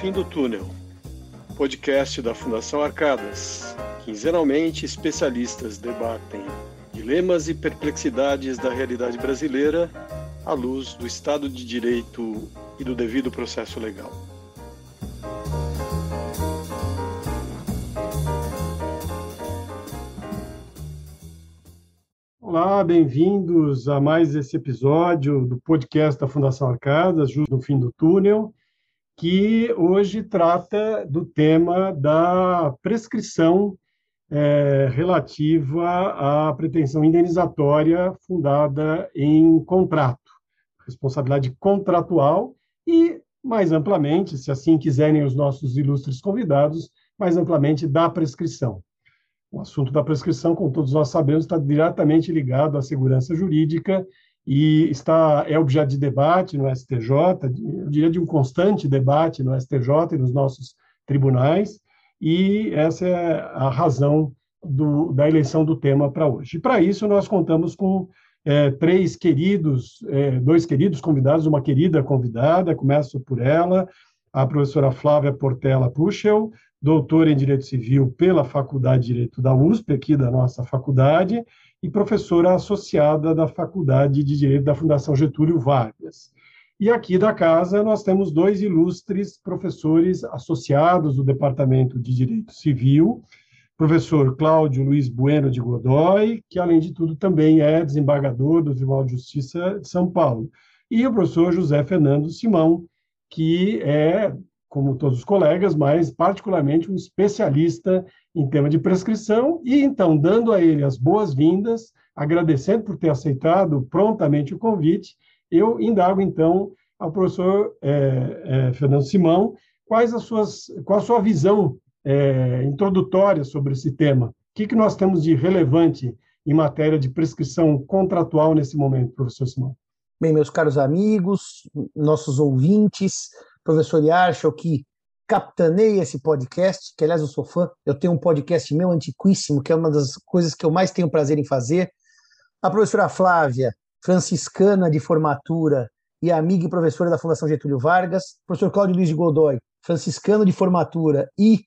fim do túnel, podcast da Fundação Arcadas. Quinzenalmente, especialistas debatem dilemas e perplexidades da realidade brasileira à luz do Estado de Direito e do devido processo legal. Olá, bem-vindos a mais esse episódio do podcast da Fundação Arcadas, Justo no Fim do Túnel que hoje trata do tema da prescrição é, relativa à pretensão indenizatória fundada em contrato, responsabilidade contratual e, mais amplamente, se assim quiserem os nossos ilustres convidados, mais amplamente da prescrição. O assunto da prescrição, como todos nós sabemos, está diretamente ligado à segurança jurídica e está é objeto de debate no STJ, eu diria de um constante debate no STJ e nos nossos tribunais, e essa é a razão do, da eleição do tema para hoje. E para isso nós contamos com é, três queridos, é, dois queridos convidados, uma querida convidada, começo por ela, a professora Flávia Portela Puchel, doutora em Direito Civil pela Faculdade de Direito da USP, aqui da nossa faculdade, e professora associada da Faculdade de Direito da Fundação Getúlio Vargas. E aqui da casa nós temos dois ilustres professores associados do Departamento de Direito Civil, professor Cláudio Luiz Bueno de Godoy, que além de tudo também é desembargador do Tribunal de Justiça de São Paulo, e o professor José Fernando Simão, que é como todos os colegas, mas particularmente um especialista em tema de prescrição, e então, dando a ele as boas-vindas, agradecendo por ter aceitado prontamente o convite, eu indago então ao professor é, é, Fernando Simão quais as suas, qual a sua visão é, introdutória sobre esse tema. O que, que nós temos de relevante em matéria de prescrição contratual nesse momento, professor Simão? Bem, meus caros amigos, nossos ouvintes, professor Yarshall, que capitaneia esse podcast, que aliás eu sou fã, eu tenho um podcast meu antiquíssimo, que é uma das coisas que eu mais tenho prazer em fazer. A professora Flávia, franciscana de formatura e amiga e professora da Fundação Getúlio Vargas, professor Cláudio Luiz de Godoy, franciscano de formatura e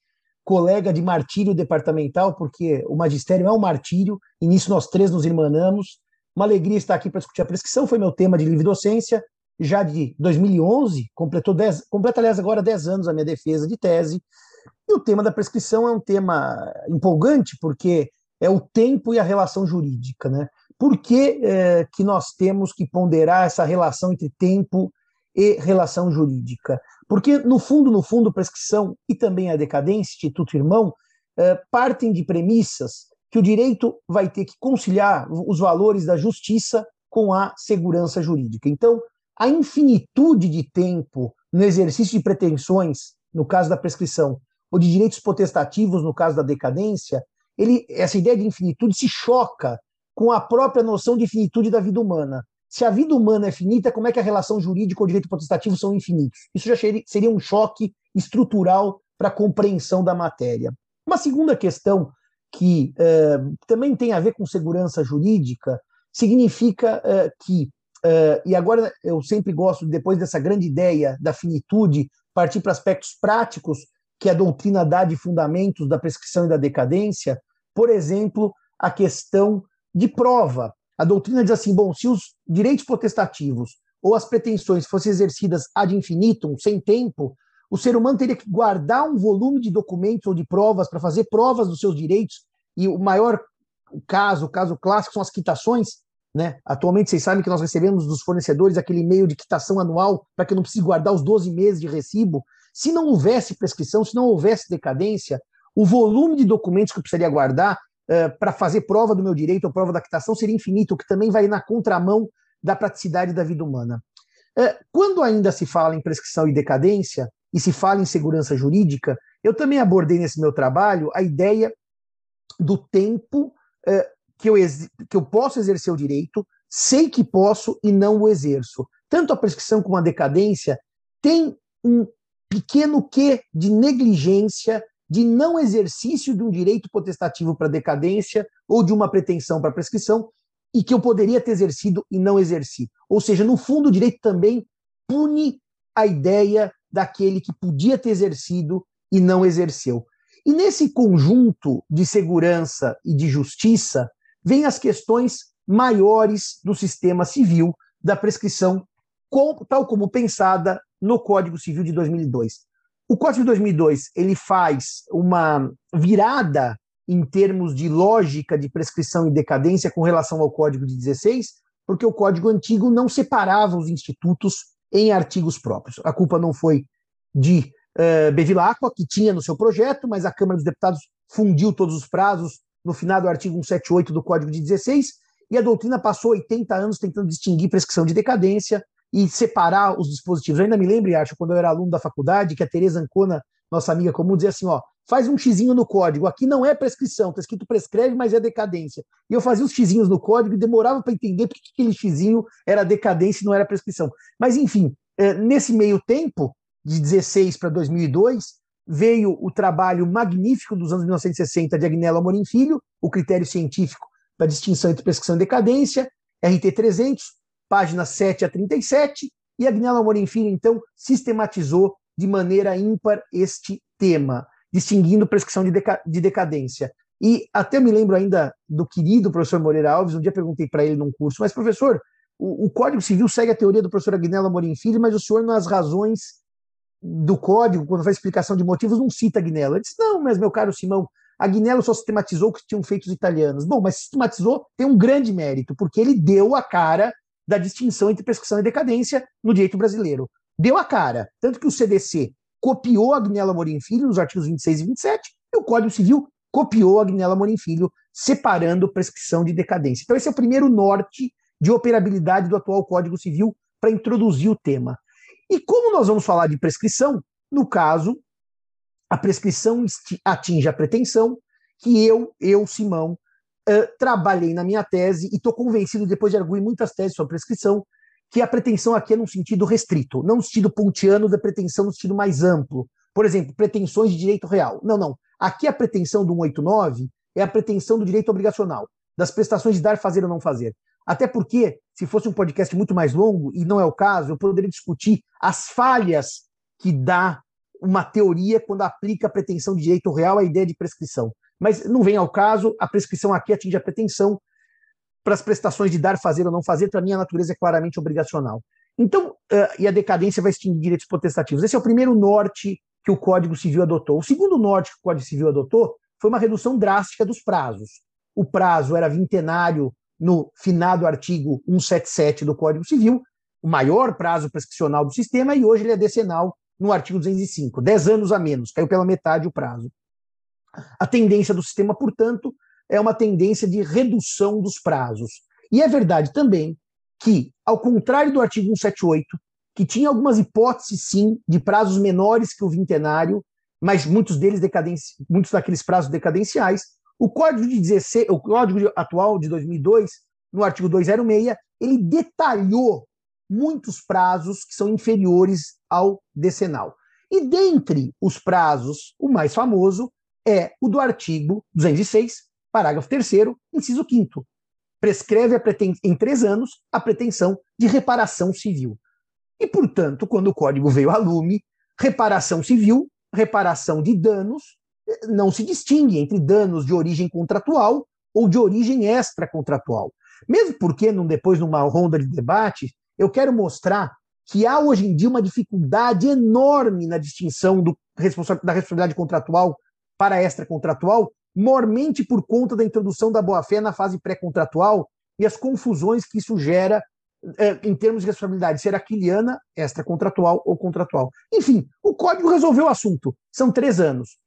colega de martírio departamental, porque o magistério é um martírio, e nisso nós três nos irmanamos. Uma alegria estar aqui para discutir a prescrição, foi meu tema de livre docência, já de 2011, completou 10, completa, aliás, agora 10 anos a minha defesa de tese, e o tema da prescrição é um tema empolgante, porque é o tempo e a relação jurídica. Né? Por que, é, que nós temos que ponderar essa relação entre tempo e relação jurídica? Porque, no fundo, no fundo, prescrição e também a decadência, Instituto Irmão, é, partem de premissas que o direito vai ter que conciliar os valores da justiça com a segurança jurídica. Então, a infinitude de tempo no exercício de pretensões, no caso da prescrição, ou de direitos potestativos, no caso da decadência, ele, essa ideia de infinitude se choca com a própria noção de finitude da vida humana. Se a vida humana é finita, como é que a relação jurídica ou direito potestativo são infinitos? Isso já seria um choque estrutural para a compreensão da matéria. Uma segunda questão que eh, também tem a ver com segurança jurídica significa eh, que e agora eu sempre gosto, depois dessa grande ideia da finitude, partir para aspectos práticos que a doutrina dá de fundamentos da prescrição e da decadência. Por exemplo, a questão de prova. A doutrina diz assim: bom, se os direitos potestativos ou as pretensões fossem exercidas ad infinitum, sem tempo, o ser humano teria que guardar um volume de documentos ou de provas para fazer provas dos seus direitos. E o maior caso, o caso clássico, são as quitações, né? Atualmente, vocês sabem que nós recebemos dos fornecedores aquele e-mail de quitação anual para que eu não precise guardar os 12 meses de recibo. Se não houvesse prescrição, se não houvesse decadência, o volume de documentos que eu precisaria guardar uh, para fazer prova do meu direito ou prova da quitação seria infinito, o que também vai na contramão da praticidade da vida humana. Uh, quando ainda se fala em prescrição e decadência, e se fala em segurança jurídica, eu também abordei nesse meu trabalho a ideia do tempo uh, que eu, que eu posso exercer o direito, sei que posso e não o exerço. Tanto a prescrição como a decadência tem um pequeno quê de negligência, de não exercício de um direito potestativo para decadência ou de uma pretensão para prescrição, e que eu poderia ter exercido e não exerci. Ou seja, no fundo, o direito também pune a ideia daquele que podia ter exercido e não exerceu. E nesse conjunto de segurança e de justiça, vêm as questões maiores do sistema civil da prescrição, tal como pensada no Código Civil de 2002. O Código de 2002 ele faz uma virada em termos de lógica de prescrição e decadência com relação ao Código de 16, porque o Código antigo não separava os institutos em artigos próprios. A culpa não foi de uh, Bevilacqua, que tinha no seu projeto, mas a Câmara dos Deputados fundiu todos os prazos no final do artigo 178 do Código de 16, e a doutrina passou 80 anos tentando distinguir prescrição de decadência e separar os dispositivos. Eu ainda me lembro, acho, quando eu era aluno da faculdade, que a Tereza Ancona, nossa amiga comum, dizia assim: ó, faz um xizinho no código. Aqui não é prescrição, está escrito prescreve, mas é decadência. E eu fazia os xizinhos no código e demorava para entender porque aquele xizinho era decadência e não era prescrição. Mas, enfim, é, nesse meio tempo, de 16 para 2002, veio o trabalho magnífico dos anos 1960 de Agnello Amorim Filho, o critério científico da distinção entre prescrição e decadência, RT 300, páginas 7 a 37, e Agnello Amorim Filho, então, sistematizou de maneira ímpar este tema distinguindo prescrição de, deca de decadência. E até me lembro ainda do querido professor Moreira Alves, um dia perguntei para ele num curso, mas professor, o, o, Código Civil segue a teoria do professor Agnello Amorim Filho, mas o senhor nas razões do Código, quando faz explicação de motivos, não cita Agnello. Ele disse, não, mas meu caro Simão, Agnello só sistematizou o que tinham feito os italianos. Bom, mas sistematizou tem um grande mérito, porque ele deu a cara da distinção entre prescrição e decadência no direito brasileiro. Deu a cara. Tanto que o CDC copiou a Agnella Amorim Filho nos artigos 26 e 27, e o Código Civil copiou a Agnella Amorim Filho, separando prescrição de decadência. Então, esse é o primeiro norte de operabilidade do atual Código Civil para introduzir o tema. E como nós vamos falar de prescrição, no caso, a prescrição atinge a pretensão que eu, eu, Simão, uh, trabalhei na minha tese e estou convencido, depois de arguir muitas teses sobre prescrição, que a pretensão aqui é num sentido restrito, não no sentido pontiano da pretensão no sentido mais amplo. Por exemplo, pretensões de direito real. Não, não. Aqui a pretensão do 189 é a pretensão do direito obrigacional, das prestações de dar, fazer ou não fazer. Até porque, se fosse um podcast muito mais longo, e não é o caso, eu poderia discutir as falhas que dá uma teoria quando aplica a pretensão de direito real à ideia de prescrição. Mas não vem ao caso, a prescrição aqui atinge a pretensão, para as prestações de dar, fazer ou não fazer, para mim a natureza é claramente obrigacional. Então, uh, e a decadência vai extinguir direitos potestativos. Esse é o primeiro norte que o Código Civil adotou. O segundo norte que o Código Civil adotou foi uma redução drástica dos prazos. O prazo era vintenário no finado artigo 177 do Código Civil, o maior prazo prescricional do sistema, e hoje ele é decenal no artigo 205, 10 anos a menos, caiu pela metade o prazo. A tendência do sistema, portanto, é uma tendência de redução dos prazos. E é verdade também que, ao contrário do artigo 178, que tinha algumas hipóteses, sim, de prazos menores que o vintenário, mas muitos deles decadenci... muitos daqueles prazos decadenciais, o Código de 16, o Código atual de 2002, no artigo 206, ele detalhou muitos prazos que são inferiores ao decenal. E dentre os prazos, o mais famoso é o do artigo 206, Parágrafo 3 inciso 5 prescreve em três anos a pretensão de reparação civil. E, portanto, quando o código veio a lume, reparação civil, reparação de danos, não se distingue entre danos de origem contratual ou de origem extracontratual. Mesmo porque, num, depois, numa ronda de debate, eu quero mostrar que há hoje em dia uma dificuldade enorme na distinção do, da responsabilidade contratual para extracontratual, mormente por conta da introdução da boa-fé na fase pré-contratual e as confusões que isso gera eh, em termos de responsabilidade, ser aquiliana, extracontratual ou contratual. Enfim, o código resolveu o assunto. São três anos.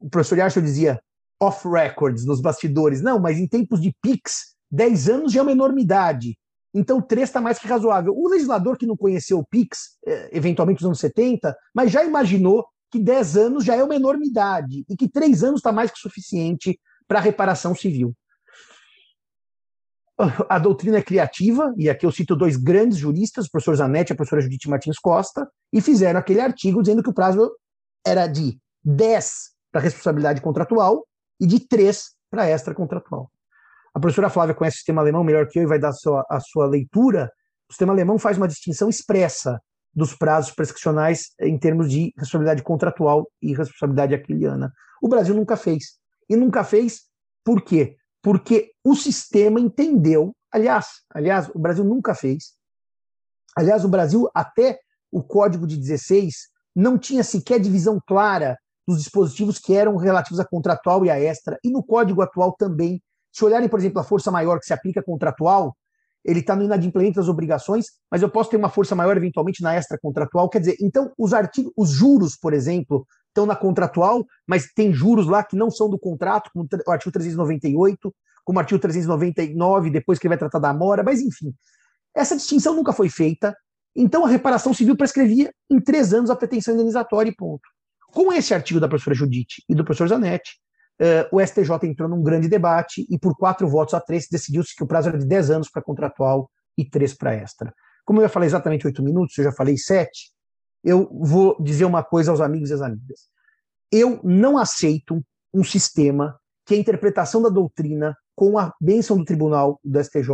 O professor Yarcho dizia off records, nos bastidores. Não, mas em tempos de PIX, 10 anos já é uma enormidade. Então, três está mais que razoável. O legislador que não conheceu o PIX, eh, eventualmente nos anos 70, mas já imaginou que 10 anos já é uma enormidade e que 3 anos está mais que suficiente para reparação civil. A doutrina é criativa, e aqui eu cito dois grandes juristas, o professor Zanetti e a professora Judite Martins Costa, e fizeram aquele artigo dizendo que o prazo era de 10 para responsabilidade contratual e de 3 para extracontratual. A professora Flávia conhece o sistema alemão melhor que eu e vai dar a sua, a sua leitura. O sistema alemão faz uma distinção expressa dos prazos prescricionais em termos de responsabilidade contratual e responsabilidade aquiliana. O Brasil nunca fez. E nunca fez por quê? Porque o sistema entendeu, aliás, aliás, o Brasil nunca fez. Aliás, o Brasil até o Código de 16 não tinha sequer divisão clara dos dispositivos que eram relativos à contratual e à extra, e no código atual também. Se olharem, por exemplo, a força maior que se aplica contratual, ele está no inadimplemento das obrigações, mas eu posso ter uma força maior eventualmente na extra contratual. Quer dizer, então os artigos, os juros, por exemplo, estão na contratual, mas tem juros lá que não são do contrato, como o artigo 398, como o artigo 399, depois que ele vai tratar da mora, mas enfim. Essa distinção nunca foi feita, então a reparação civil prescrevia em três anos a pretensão indenizatória e ponto. Com esse artigo da professora Judite e do professor Zanetti, Uh, o STJ entrou num grande debate e, por quatro votos a três, decidiu-se que o prazo era de 10 anos para contratual e três para extra. Como eu já falei exatamente oito minutos, eu já falei sete, eu vou dizer uma coisa aos amigos e às amigas. Eu não aceito um sistema que a interpretação da doutrina, com a bênção do tribunal do STJ,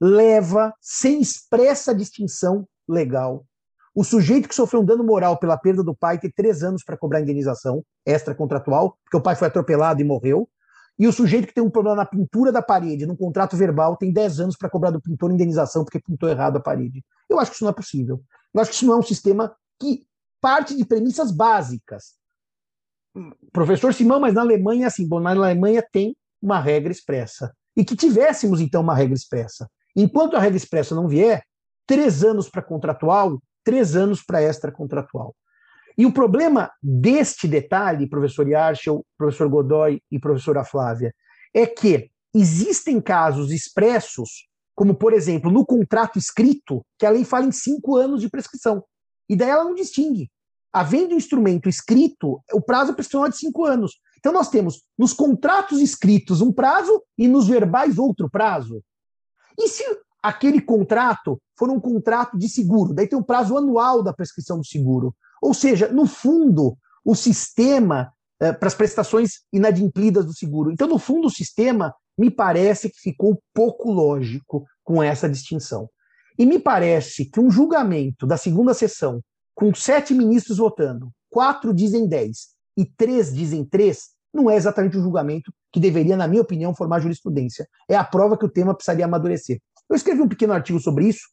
leva, sem expressa distinção legal, o sujeito que sofreu um dano moral pela perda do pai tem três anos para cobrar indenização extra-contratual, porque o pai foi atropelado e morreu. E o sujeito que tem um problema na pintura da parede, num contrato verbal, tem 10 anos para cobrar do pintor indenização porque pintou errado a parede. Eu acho que isso não é possível. Eu acho que isso não é um sistema que parte de premissas básicas. Professor Simão, mas na Alemanha, assim, bom, na Alemanha tem uma regra expressa. E que tivéssemos, então, uma regra expressa. Enquanto a regra expressa não vier, três anos para contratual três anos para extra-contratual. E o problema deste detalhe, professor Yarchel, professor Godoy e professora Flávia, é que existem casos expressos, como, por exemplo, no contrato escrito, que a lei fala em cinco anos de prescrição. E daí ela não distingue. Havendo instrumento escrito, o prazo prescricional é de cinco anos. Então nós temos nos contratos escritos um prazo e nos verbais outro prazo. E se aquele contrato for um contrato de seguro, daí tem um prazo anual da prescrição do seguro. Ou seja, no fundo, o sistema eh, para as prestações inadimplidas do seguro. Então, no fundo, o sistema me parece que ficou pouco lógico com essa distinção. E me parece que um julgamento da segunda sessão, com sete ministros votando, quatro dizem dez e três dizem três, não é exatamente o julgamento que deveria, na minha opinião, formar jurisprudência. É a prova que o tema precisaria amadurecer. Eu escrevi um pequeno artigo sobre isso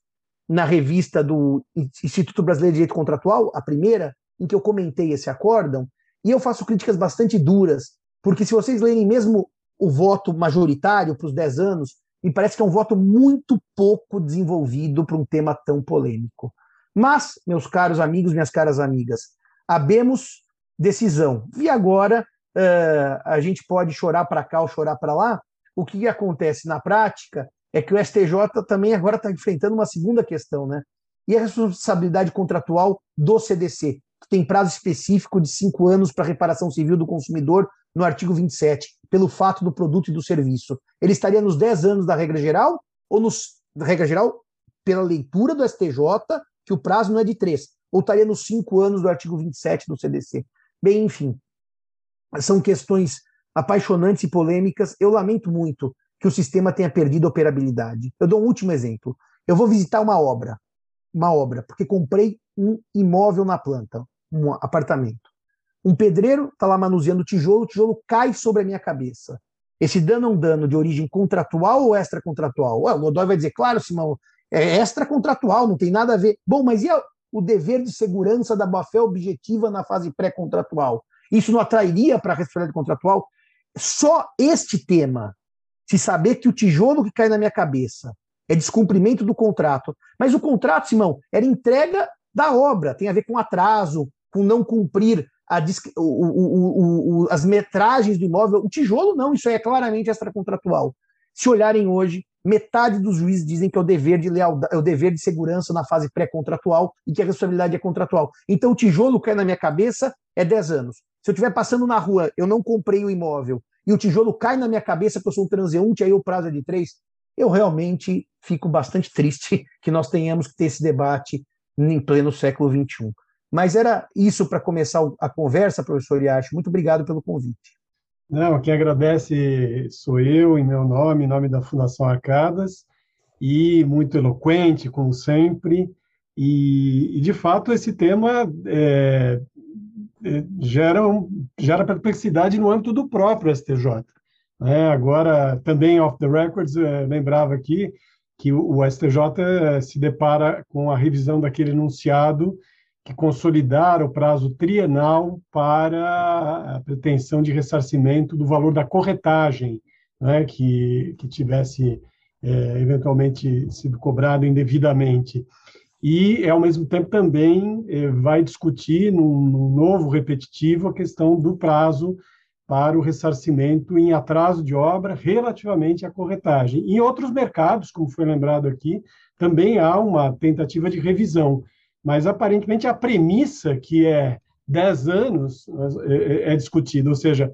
na revista do Instituto Brasileiro de Direito Contratual, a primeira, em que eu comentei esse acórdão, e eu faço críticas bastante duras, porque se vocês lerem mesmo o voto majoritário para os 10 anos, me parece que é um voto muito pouco desenvolvido para um tema tão polêmico. Mas, meus caros amigos, minhas caras amigas, abemos decisão. E agora uh, a gente pode chorar para cá ou chorar para lá. O que acontece na prática é que o STJ também agora está enfrentando uma segunda questão, né? E a responsabilidade contratual do CDC, que tem prazo específico de cinco anos para reparação civil do consumidor no artigo 27, pelo fato do produto e do serviço. Ele estaria nos 10 anos da regra geral ou nos regra geral pela leitura do STJ, que o prazo não é de três, ou estaria nos cinco anos do artigo 27 do CDC. Bem, enfim, são questões apaixonantes e polêmicas. Eu lamento muito que o sistema tenha perdido a operabilidade. Eu dou um último exemplo. Eu vou visitar uma obra, uma obra, porque comprei um imóvel na planta, um apartamento. Um pedreiro está lá manuseando tijolo, o tijolo cai sobre a minha cabeça. Esse dano é um dano de origem contratual ou extracontratual? Ué, o Godoy vai dizer, claro, Simão, é extracontratual, não tem nada a ver. Bom, mas e o dever de segurança da boa-fé objetiva na fase pré-contratual? Isso não atrairia para a responsabilidade contratual? Só este tema se saber que o tijolo que cai na minha cabeça é descumprimento do contrato. Mas o contrato, Simão, era entrega da obra, tem a ver com atraso, com não cumprir o, o, o, as metragens do imóvel. O tijolo não, isso aí é claramente extracontratual. Se olharem hoje, metade dos juízes dizem que é o dever de lealdade, é o dever de segurança na fase pré-contratual e que a responsabilidade é contratual. Então o tijolo cai na minha cabeça é 10 anos. Se eu estiver passando na rua, eu não comprei o imóvel e o tijolo cai na minha cabeça que eu sou um transeunte, aí o prazo é de três, eu realmente fico bastante triste que nós tenhamos que ter esse debate em pleno século XXI. Mas era isso para começar a conversa, professor Iacho. Muito obrigado pelo convite. Não, quem agradece sou eu, em meu nome, em nome da Fundação Arcadas, e muito eloquente, como sempre, E, e de fato, esse tema é, é, gera, perplexidade no âmbito do próprio STJ. Né? Agora, também off the records, é, lembrava aqui que o, o STJ é, se depara com a revisão daquele enunciado que consolidar o prazo trienal para a pretensão de ressarcimento do valor da corretagem né, que, que tivesse é, eventualmente sido cobrado indevidamente. E, ao mesmo tempo, também é, vai discutir, num, num novo repetitivo, a questão do prazo para o ressarcimento em atraso de obra relativamente à corretagem. Em outros mercados, como foi lembrado aqui, também há uma tentativa de revisão mas aparentemente a premissa que é 10 anos é, é, é discutida, ou seja, é,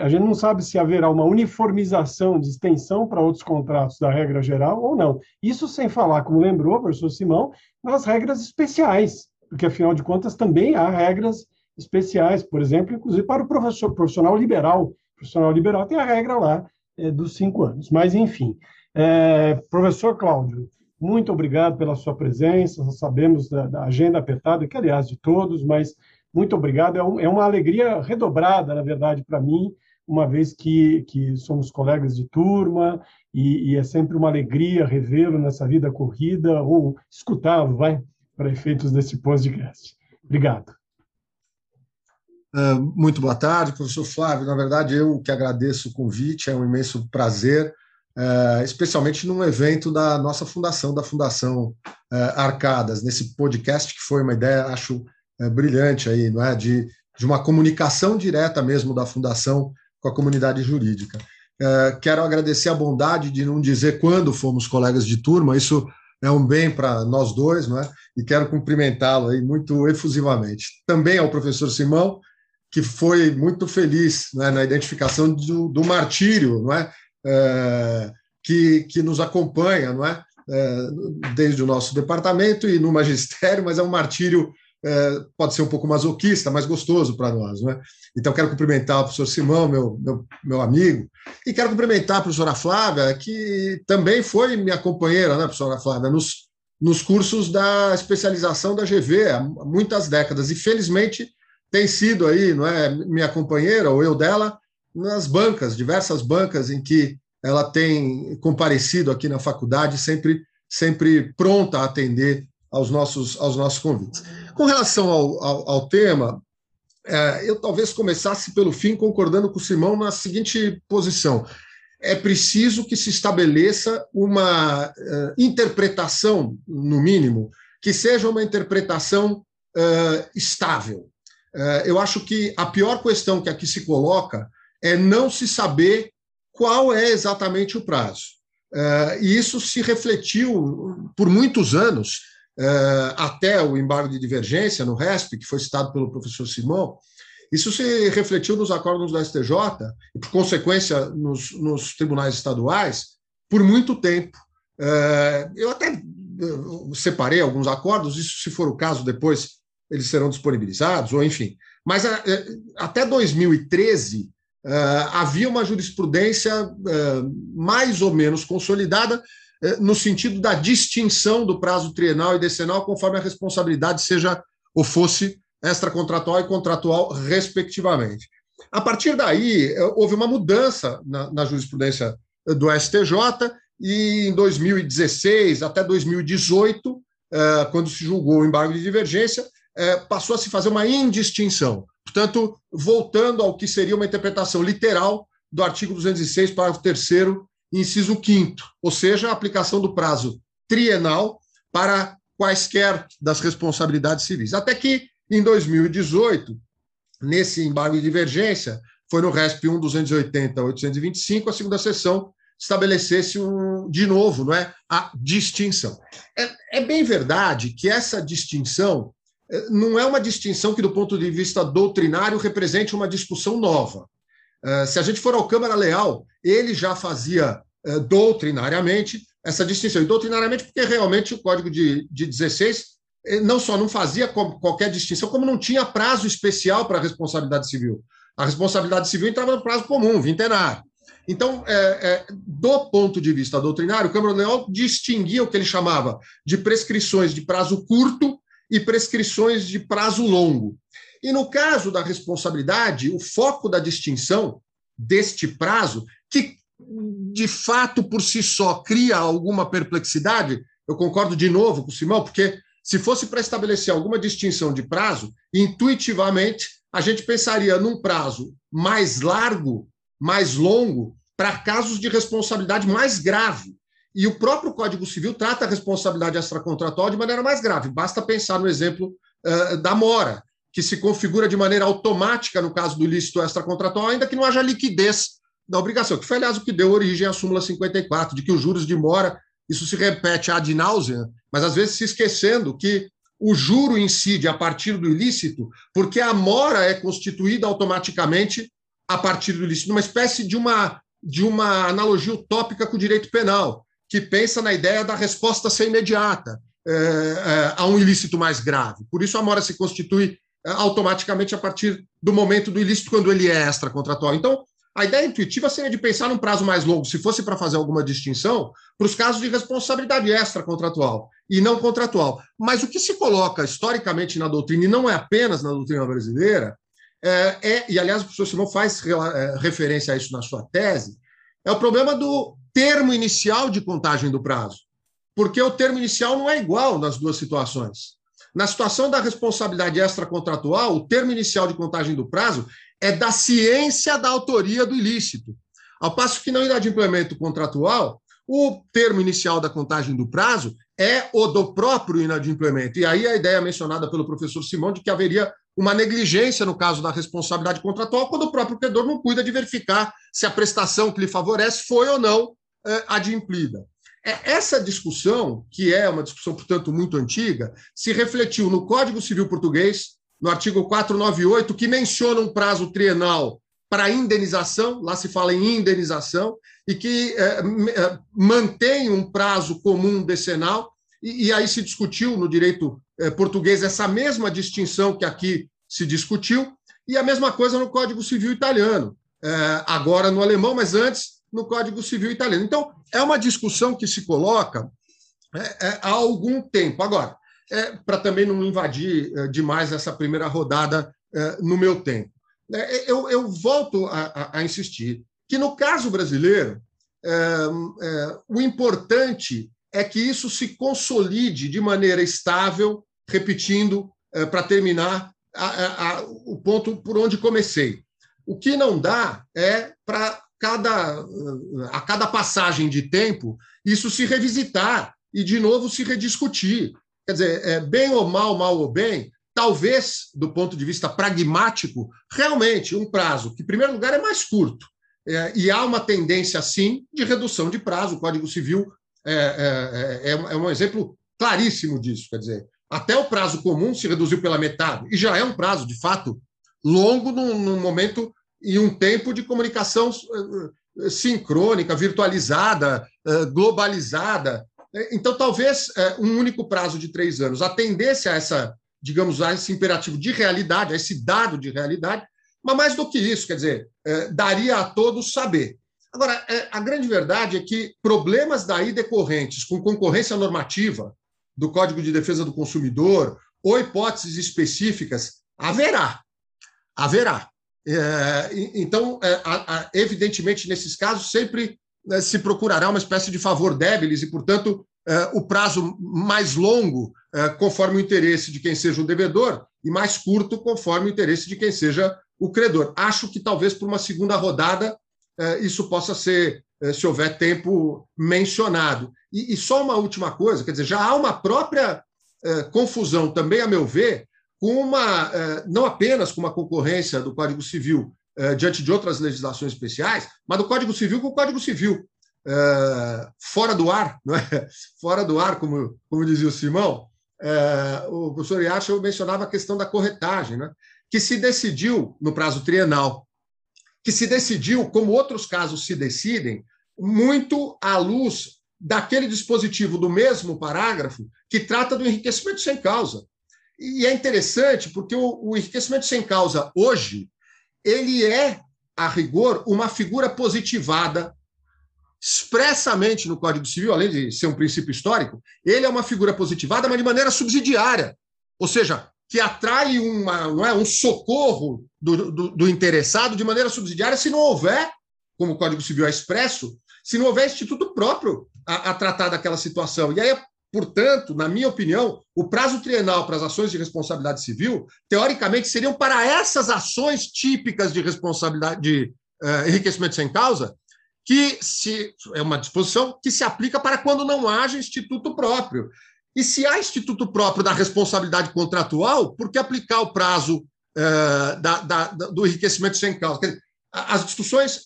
a gente não sabe se haverá uma uniformização de extensão para outros contratos da regra geral ou não. Isso sem falar, como lembrou o professor Simão, nas regras especiais, porque afinal de contas também há regras especiais, por exemplo, inclusive para o professor profissional liberal. O profissional liberal tem a regra lá é, dos cinco anos. Mas, enfim, é, professor Cláudio, muito obrigado pela sua presença. Nós sabemos da, da, agenda apertada, que, aliás, de todos, mas muito obrigado. É, um, é uma alegria redobrada, na verdade, para mim, uma vez que, que somos colegas de turma, e, e é sempre uma alegria revê-lo nessa vida corrida, ou escutá-lo, vai, para efeitos desse podcast. Obrigado. Uh, muito boa tarde, professor Flávio. Na verdade, eu que agradeço o convite, é um imenso prazer Uh, especialmente num evento da nossa fundação, da Fundação uh, Arcadas, nesse podcast que foi uma ideia, acho, brilhante aí, não é? De, de uma comunicação direta mesmo da Fundação com a comunidade jurídica. quero agradecer a bondade de não dizer quando fomos colegas de turma, isso é um bem para nós dois, não é? E quero cumprimentá-lo aí muito efusivamente. Também ao professor Simão, que foi muito feliz né, na identificação do, do martírio, não é? é, que, que nos acompanha, não é? é? Desde o nosso departamento e no magistério, mas é um martírio, é, pode ser um pouco masoquista, mas gostoso para nós, não é? Então, quero cumprimentar o professor Simão, meu, meu, meu amigo, e quero cumprimentar a professora Flávia, que também foi minha companheira, né, professora Flávia, nos, nos cursos da especialização da GV há muitas décadas, e felizmente tem sido aí, não é, minha companheira, ou eu dela, nas bancas, diversas bancas em que ela tem comparecido aqui na faculdade, sempre, sempre pronta a atender aos nossos, aos nossos convites. Com relação ao, ao, ao tema, é, eu talvez começasse pelo fim, concordando com o Simão na seguinte posição. É preciso que se estabeleça uma uh, interpretação, no mínimo, que seja uma interpretação uh, estável. Uh, eu acho que a pior questão que aqui se coloca é não se saber qual é exatamente o prazo. E isso se refletiu por muitos anos, até o embargo de divergência no RESP, que foi citado pelo professor Simão, isso se refletiu nos acordos do STJ e, por consequência, nos, nos tribunais estaduais, por muito tempo. Uh, eu até separei alguns acordos, isso, se for o caso, depois eles serão disponibilizados, ou enfim. Mas até 2013, Uh, havia uma jurisprudência mais ou menos consolidada no sentido da distinção do prazo trienal e decenal, conforme a responsabilidade seja ou fosse extracontratual e contratual, respectivamente. A partir daí, houve uma mudança na, na jurisprudência do STJ, e em 2016 até 2018, quando se julgou o embargo de divergência, passou a se fazer uma indistinção Portanto, voltando ao que seria uma interpretação literal do artigo 206, parágrafo 3, inciso 5, ou seja, a aplicação do prazo trienal para quaisquer das responsabilidades civis. Até que, em 2018, nesse embargo de divergência, foi no RESP 1 280 825, a segunda sessão estabelecesse um, de novo não é, a distinção. É, é bem verdade que essa distinção não é uma distinção que, do ponto de vista doutrinário, represente uma discussão nova. Eh, se a gente for ao Câmara Leal, ele já fazia eh, doutrinariamente essa distinção. E doutrinariamente, porque realmente o Código de, de 16 eh, não só não fazia qualquer distinção, como não tinha prazo especial para a responsabilidade civil. A responsabilidade civil entrava no prazo comum, vintenário. Então, é, é, do ponto de vista doutrinário, o Câmara Leal distinguia o que ele chamava de prescrições de prazo curto e prescrições de prazo longo. E no caso da responsabilidade, o foco da distinção deste prazo, que de fato por si só cria alguma perplexidade, eu concordo de novo com o Simão, porque se fosse para estabelecer alguma distinção de prazo, intuitivamente a gente pensaria num prazo mais largo, mais longo, para casos de responsabilidade mais grave. E o próprio Código Civil trata a responsabilidade extracontratual de maneira mais grave. Basta pensar no exemplo uh, da mora, que se configura de maneira automática no caso do ilícito extracontratual, ainda que não haja liquidez da obrigação, que foi, aliás, o que deu origem à súmula 54, de que os juros de mora, isso se repete ad náusea, mas às vezes se esquecendo que o juro incide a partir do ilícito, porque a mora é constituída automaticamente a partir do ilícito, numa espécie de uma de uma analogia utópica com o direito penal, que pensa na ideia da resposta ser imediata é, é, a um ilícito mais grave. Por isso, a mora se constitui automaticamente a partir do momento do ilícito, quando ele é extracontratual. Então, a ideia intuitiva seria de pensar num prazo mais longo, se fosse para fazer alguma distinção, para os casos de responsabilidade extracontratual e não contratual. Mas o que se coloca historicamente na doutrina, e não é apenas na doutrina brasileira, é, é, e aliás o professor Simão faz é, referência a isso na sua tese, é o problema do termo inicial de contagem do prazo. Porque o termo inicial não é igual nas duas situações. Na situação da responsabilidade extracontratual, o termo inicial de contagem do prazo é da ciência da autoria do ilícito. Ao passo que na unidade de implemento contratual, o termo inicial da contagem do prazo é o do próprio inadimplemento. E aí a ideia mencionada pelo professor Simão de que haveria uma negligência no caso da responsabilidade contratual, quando o próprio credor não cuida de verificar se a prestação que lhe favorece foi ou não é, adimplida. É, essa discussão, que é uma discussão, portanto, muito antiga, se refletiu no Código Civil Português, no artigo 498, que menciona um prazo trienal para indenização, lá se fala em indenização, e que é, é, mantém um prazo comum decenal, e, e aí se discutiu no direito português essa mesma distinção que aqui se discutiu, e a mesma coisa no Código Civil italiano, agora no alemão, mas antes no Código Civil italiano. Então, é uma discussão que se coloca é, é há algum tempo. Agora, é, para também não invadir é, demais essa primeira rodada no meu tempo, eu, eu volto a, a, insistir que, no caso brasileiro, o importante é que isso se consolide de maneira estável repetindo, eh, para terminar, a, a, o ponto por onde comecei. O que não dá é para cada, a cada passagem de tempo isso se revisitar e, de novo, se rediscutir. Quer dizer, é, bem ou mal, mal ou bem, talvez, do ponto de vista pragmático, realmente um prazo que, em primeiro lugar, é mais curto. É, e há uma tendência, sim, de redução de prazo. O Código Civil é, é, é, é um exemplo claríssimo disso. Quer dizer, até o prazo comum se reduziu pela metade, e já é um prazo, de fato, longo num, num momento e um tempo de comunicação eh, eh, sincrônica, virtualizada, eh, globalizada. Então, talvez um único prazo de três anos atendesse a essa, digamos, a esse imperativo de realidade, a esse dado de realidade, mas mais do que isso, quer dizer, daria a todos saber. Agora, a grande verdade é que problemas daí decorrentes com concorrência normativa, do Código de Defesa do Consumidor ou hipóteses específicas, haverá. Haverá. É, então, é, evidentemente, nesses casos, sempre né, se procurará uma espécie de favor débiles e, portanto, é, o prazo mais longo, conforme o interesse de quem seja o devedor, e mais curto, conforme o interesse de quem seja o credor. Acho que talvez por uma segunda rodada isso possa ser se houver tempo mencionado. E, só uma última coisa, quer dizer, já há uma própria confusão também, a meu ver, com uma, eh, não apenas com uma concorrência do Código Civil diante de outras legislações especiais, mas do Código Civil com o Código Civil. fora do ar, não é? fora do ar, como, como dizia o Simão, o professor Yacha mencionava a questão da corretagem, né? que se decidiu no prazo trienal que se decidiu, como outros casos se decidem, muito à luz daquele dispositivo do mesmo parágrafo que trata do enriquecimento sem causa. E é interessante porque o, o enriquecimento sem causa hoje ele é a rigor, uma figura positivada expressamente no Código Civil, além de ser um princípio histórico, ele é uma figura positivada, mas de maneira subsidiária. Ou seja, que atrai uma, é, um socorro do, do, do interessado de maneira subsidiária se não houver, como o Código Civil é expresso, se não houver instituto próprio a, a tratar daquela situação. E aí, portanto, na minha opinião, o prazo trienal para as ações de responsabilidade civil, teoricamente, seriam para essas ações típicas de responsabilidade de uh, enriquecimento sem causa, que se é uma disposição que se aplica para quando não haja instituto próprio. E se há instituto próprio da responsabilidade contratual, por que aplicar o prazo uh, da, da, do enriquecimento sem causa? Dizer, as discussões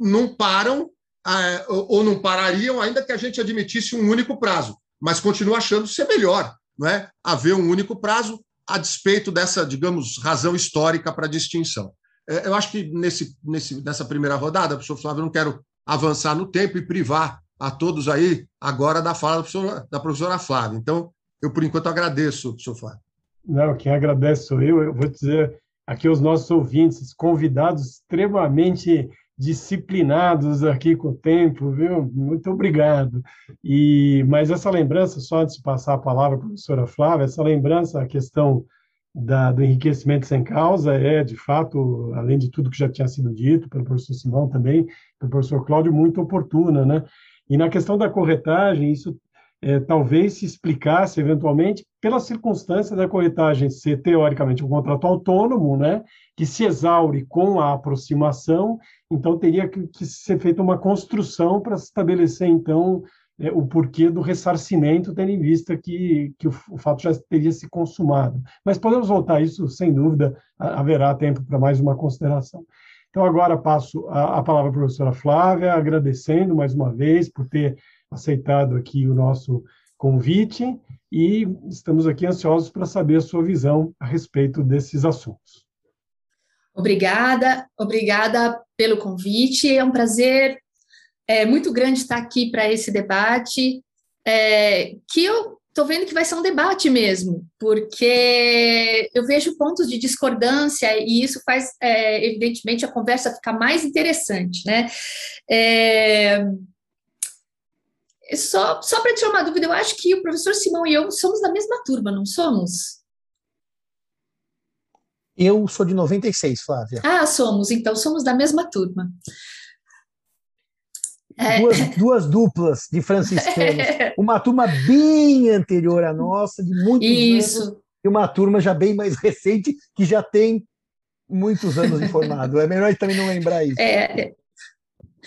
não param uh, ou não parariam, ainda que a gente admitisse um único prazo, mas continuo achando ser melhor não é? haver um único prazo a despeito dessa, digamos, razão histórica para distinção. É, eu acho que nesse, nesse, nessa primeira rodada, professor Flávio, eu não quero avançar no tempo e privar a todos aí agora da fala da professora, da professora Flávia. Então, eu, por enquanto, agradeço, professor Flávio. Não, quem agradece sou eu. Eu vou dizer aqui aos nossos ouvintes, convidados extremamente disciplinados aqui com o tempo, viu? Muito obrigado. E mas essa lembrança, só antes de passar a palavra a professora Flávia, essa lembrança, a questão da, do enriquecimento sem causa é, de fato, além de tudo que já tinha sido dito pelo professor Simão também, pelo professor Cláudio, muito oportuna, né? E na questão da corretagem, isso é, talvez se explicasse eventualmente pela circunstância da corretagem ser teoricamente um contrato autônomo, né, que se exaure com a aproximação, então teria que, que ser feita uma construção para estabelecer então é, o porquê do ressarcimento, tendo em vista que, que o, o, fato já teria se consumado. Mas podemos voltar a isso, sem dúvida, haverá tempo para mais uma consideração. Então, agora passo a, a palavra à professora Flávia, agradecendo mais uma vez por ter aceitado aqui o nosso convite e estamos aqui ansiosos para saber a sua visão a respeito desses assuntos. Obrigada, obrigada pelo convite. É um prazer é, muito grande estar aqui para esse debate, é, que eu estou vendo que vai ser um debate mesmo, porque eu vejo pontos de discordância e isso faz, é, evidentemente, a conversa ficar mais interessante, né? É, só, só para tirar uma dúvida, eu acho que o professor Simão e eu somos da mesma turma, não somos? Eu sou de 96, Flávia. Ah, somos, então somos da mesma turma. Duas, é. duas duplas de franciscanos. Uma turma bem anterior à nossa, de muitos Isso. anos, e uma turma já bem mais recente, que já tem muitos anos de formado. É melhor também não lembrar isso. É,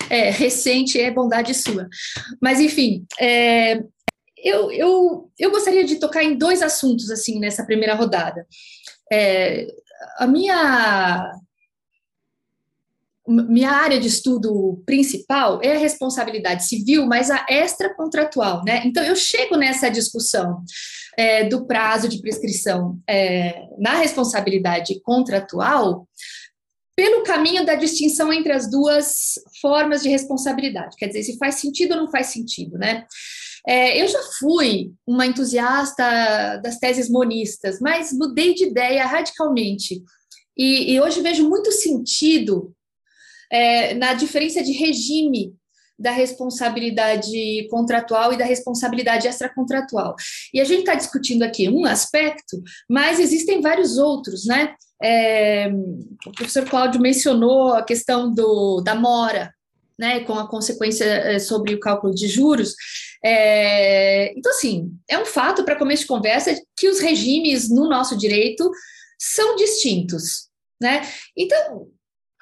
é, recente é bondade sua. Mas, enfim, é, eu, eu, eu gostaria de tocar em dois assuntos, assim, nessa primeira rodada. É, a minha minha área de estudo principal é a responsabilidade civil, mas a extracontratual, né? Então eu chego nessa discussão é, do prazo de prescrição é, na responsabilidade contratual pelo caminho da distinção entre as duas formas de responsabilidade, quer dizer, se faz sentido ou não faz sentido, né? É, eu já fui uma entusiasta das teses monistas, mas mudei de ideia radicalmente. E, e hoje vejo muito sentido é, na diferença de regime da responsabilidade contratual e da responsabilidade extracontratual. E a gente está discutindo aqui um aspecto, mas existem vários outros, né? É, o professor Cláudio mencionou a questão do, da mora, né, com a consequência é, sobre o cálculo de juros. É, então, assim, é um fato para começo de conversa que os regimes no nosso direito são distintos, né? Então,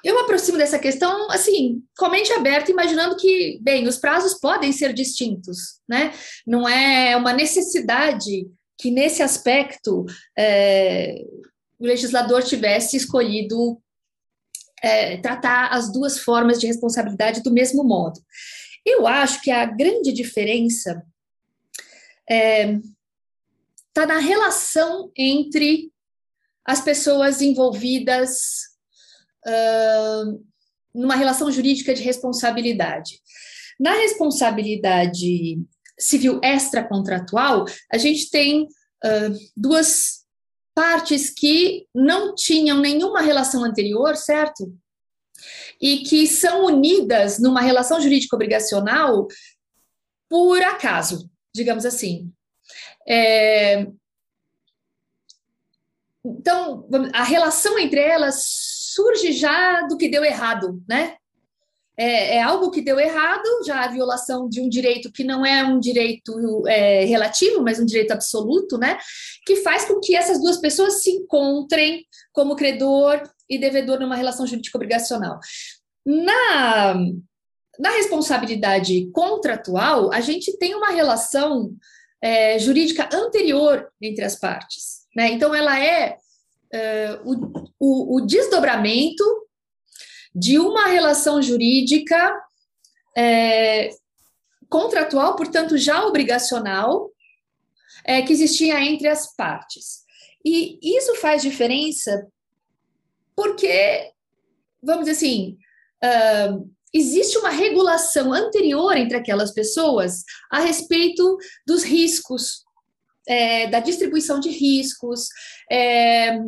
eu me aproximo dessa questão, assim, com a mente aberta, imaginando que, bem, os prazos podem ser distintos, né? Não é uma necessidade que, nesse aspecto, é, o legislador tivesse escolhido é, tratar as duas formas de responsabilidade do mesmo modo. Eu acho que a grande diferença está é, tá na relação entre as pessoas envolvidas uh, numa relação jurídica de responsabilidade. Na responsabilidade civil extracontratual, a gente tem uh, duas partes que não tinham nenhuma relação anterior, certo? e que são unidas numa relação jurídica obrigacional por acaso, digamos assim. É, então, a relação entre elas surge já do que deu errado, né? É, é, algo que deu errado, já a violação de um direito que não é um direito é, relativo, mas um direito absoluto, né? Que faz com que essas duas pessoas se encontrem como credor e devedor numa relação jurídica obrigacional. Na, na responsabilidade contratual, a gente tem uma relação é, jurídica anterior entre as partes. Né? Então, ela é, é o, o, o, desdobramento de uma relação jurídica é, contratual, portanto, já obrigacional, é, que existia entre as partes. E isso faz diferença porque, vamos dizer assim, uh, existe uma regulação anterior entre aquelas pessoas a respeito dos riscos, é, da distribuição de riscos, é,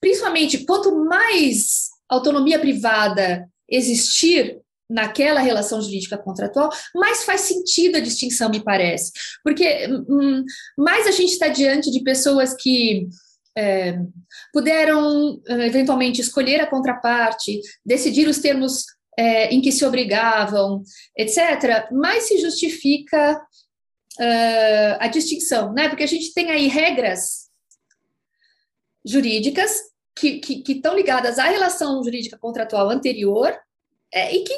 principalmente quanto mais autonomia privada existir naquela relação jurídica contratual, mais faz sentido a distinção, me parece. Porque hum, mais a gente está diante de pessoas que é, puderam eventualmente escolher a contraparte, decidir os termos é, em que se obrigavam, etc., mais se justifica uh, a distinção, né? Porque a gente tem aí regras jurídicas que, que, que estão ligadas à relação jurídica contratual anterior é, e que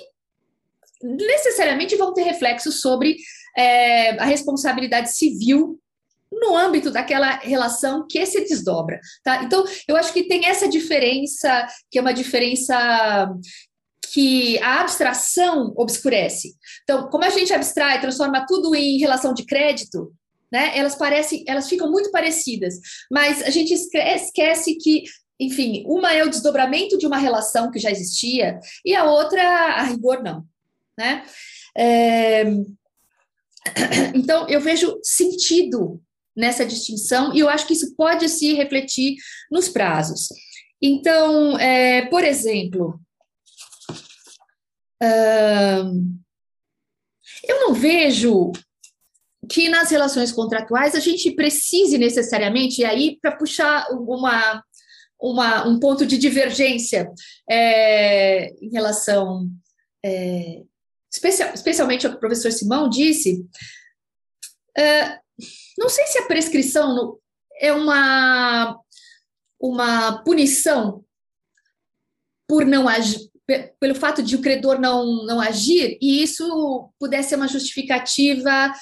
necessariamente vão ter reflexo sobre é, a responsabilidade civil no âmbito daquela relação que se desdobra, tá? Então, eu acho que tem essa diferença, que é uma diferença que a abstração obscurece. Então, como a gente abstrai, transforma tudo em relação de crédito, né? Elas parecem, elas ficam muito parecidas, mas a gente esquece que, enfim, uma é o desdobramento de uma relação que já existia e a outra, a rigor, não, né? É... Então, eu vejo sentido nessa distinção e eu acho que isso pode se refletir nos prazos. Então, é, por exemplo, eu não vejo que nas relações contratuais a gente precise necessariamente, e aí para puxar uma, uma, um ponto de divergência é, em relação, é, especial, especialmente que o professor Simão disse, é, não sei se a prescrição é uma, uma punição por não agir, pelo fato de o credor não, não agir, e isso pudesse ser uma justificativa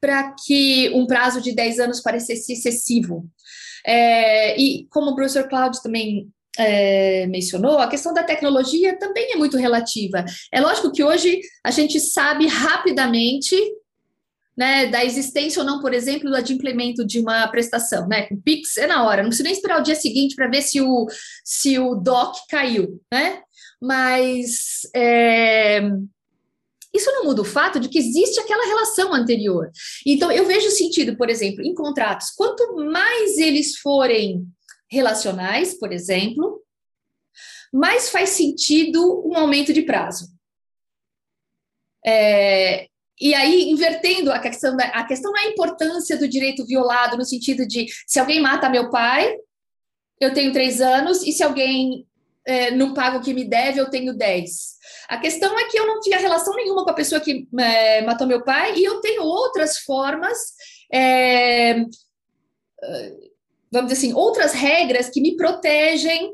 para que um prazo de 10 anos parecesse excessivo. É, e como o professor Cláudio também é, mencionou, a questão da tecnologia também é muito relativa. É lógico que hoje a gente sabe rapidamente né, da existência ou não, por exemplo, do adimplemento de uma prestação, né? Pix é na hora, não precisa nem esperar o dia seguinte para ver se o, se o DOC caiu, né? Mas é, isso não muda o fato de que existe aquela relação anterior. Então, eu vejo sentido, por exemplo, em contratos, quanto mais eles forem relacionais, por exemplo, mais faz sentido um aumento de prazo. É, e aí, invertendo a questão, da, a questão não é a importância do direito violado, no sentido de se alguém mata meu pai, eu tenho três anos, e se alguém é, não paga o que me deve, eu tenho dez. A questão é que eu não tinha relação nenhuma com a pessoa que é, matou meu pai, e eu tenho outras formas, é, vamos dizer assim, outras regras que me protegem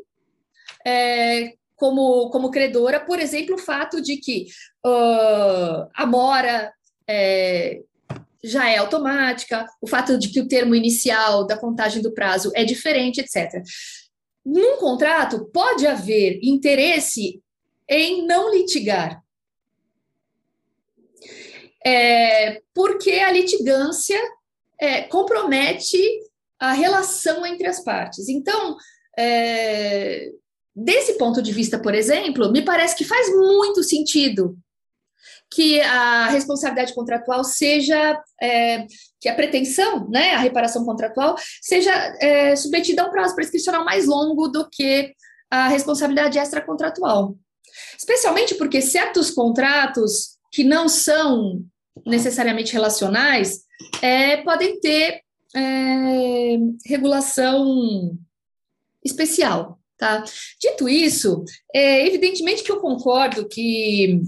é, como, como credora, por exemplo, o fato de que uh, a mora é, já é automática, o fato de que o termo inicial da contagem do prazo é diferente, etc. Num contrato, pode haver interesse em não litigar. É, porque a litigância é, compromete a relação entre as partes. Então, é, Desse ponto de vista, por exemplo, me parece que faz muito sentido que a responsabilidade contratual seja, é, que a pretensão, né, a reparação contratual, seja é, submetida a um prazo prescricional mais longo do que a responsabilidade extracontratual. Especialmente porque certos contratos que não são necessariamente relacionais é, podem ter é, regulação especial. Tá? Dito isso, é evidentemente que eu concordo que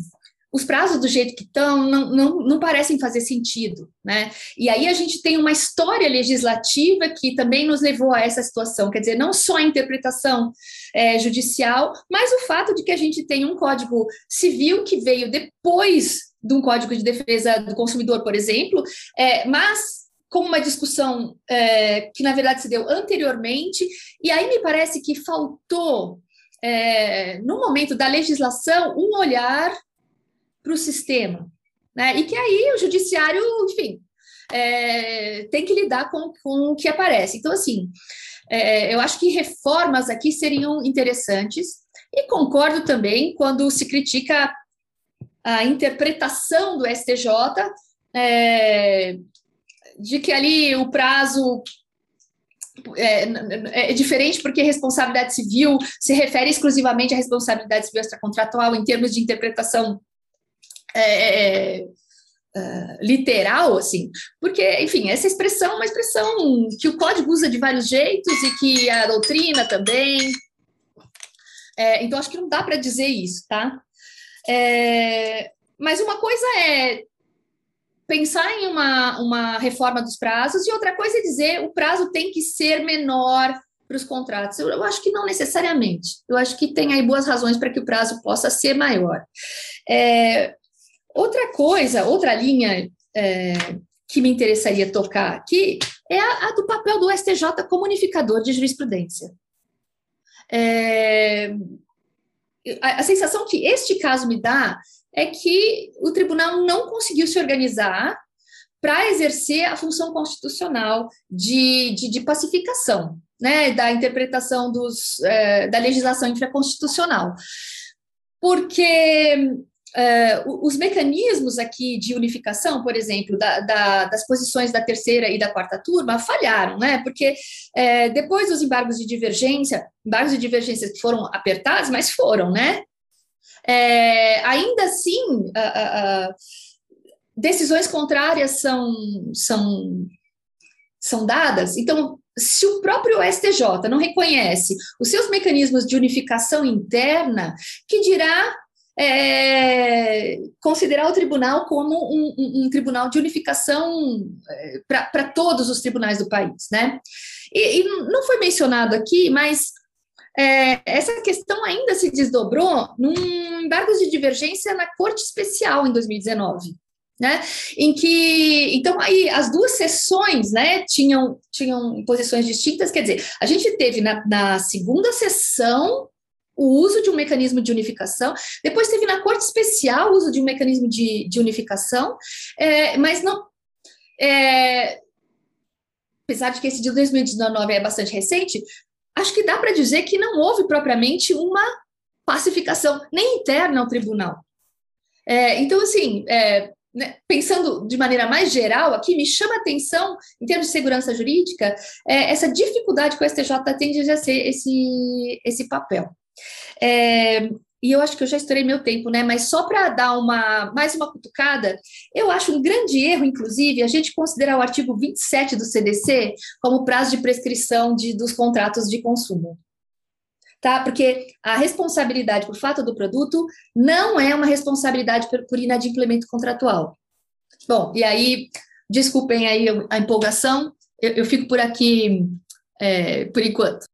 os prazos do jeito que estão não, não, não parecem fazer sentido, né? E aí a gente tem uma história legislativa que também nos levou a essa situação, quer dizer, não só a interpretação é, judicial, mas o fato de que a gente tem um código civil que veio depois de um código de defesa do consumidor, por exemplo, é, mas com uma discussão é, que na verdade se deu anteriormente, e aí me parece que faltou é, no momento da legislação um olhar para o sistema. Né? E que aí o judiciário, enfim, é, tem que lidar com, com o que aparece. Então, assim, é, eu acho que reformas aqui seriam interessantes, e concordo também quando se critica a interpretação do STJ é, de que ali o prazo é, é, diferente porque responsabilidade civil se refere exclusivamente à responsabilidade civil extracontratual em termos de interpretação é, é, é, literal, assim, porque, enfim, essa expressão é uma expressão que o código usa de vários jeitos e que a doutrina também. É, então, acho que não dá para dizer isso, tá? É, mas uma coisa é pensar em uma, uma reforma dos prazos e outra coisa é dizer o prazo tem que ser menor para os contratos. Eu, eu, acho que não necessariamente. Eu acho que tem aí boas razões para que o prazo possa ser maior. É, Outra coisa, outra linha é, que me interessaria tocar aqui é a, a, do papel do STJ como unificador de jurisprudência. É, a, a sensação que este caso me dá é que o tribunal não conseguiu se organizar para exercer a função constitucional de, de, de pacificação, né, da interpretação dos, é, da legislação infraconstitucional. Porque Uh, os mecanismos aqui de unificação, por exemplo, da, da, das posições da terceira e da quarta turma falharam, né? Porque é, depois dos embargos de divergência, embargos de divergência que foram apertados, mas foram, né? É, ainda assim, uh, uh, decisões contrárias são, são, são dadas. Então, se o próprio STJ não reconhece os seus mecanismos de unificação interna, que dirá é, considerar o tribunal como um, um, um tribunal de unificação é, para todos os tribunais do país, né? E, e não foi mencionado aqui, mas é, essa questão ainda se desdobrou num embargo de divergência na Corte Especial em 2019. Né? Em que, então, aí as duas sessões, né, tinham, tinham posições distintas, quer dizer, a gente teve na, na segunda sessão o uso de um mecanismo de unificação. Depois teve na Corte Especial o uso de um mecanismo de, de unificação, é, mas não. É, apesar de que esse de 2019 é bastante recente, acho que dá para dizer que não houve propriamente uma pacificação, nem interna ao tribunal. É, então, assim, é, né, pensando de maneira mais geral aqui, me chama a atenção, em termos de segurança jurídica, é, essa dificuldade que o STJ tem de exercer esse, esse papel. É, e eu acho que eu já estourei meu tempo, né? Mas só para dar uma mais uma cutucada, eu acho um grande erro, inclusive, a gente considerar o artigo 27 do CDC como prazo de prescrição de, dos contratos de consumo. Tá? Porque a responsabilidade por fato do produto não é uma responsabilidade por, por inadimplemento contratual. Bom, e aí, desculpem aí a empolgação, eu, eu fico por aqui é, por enquanto.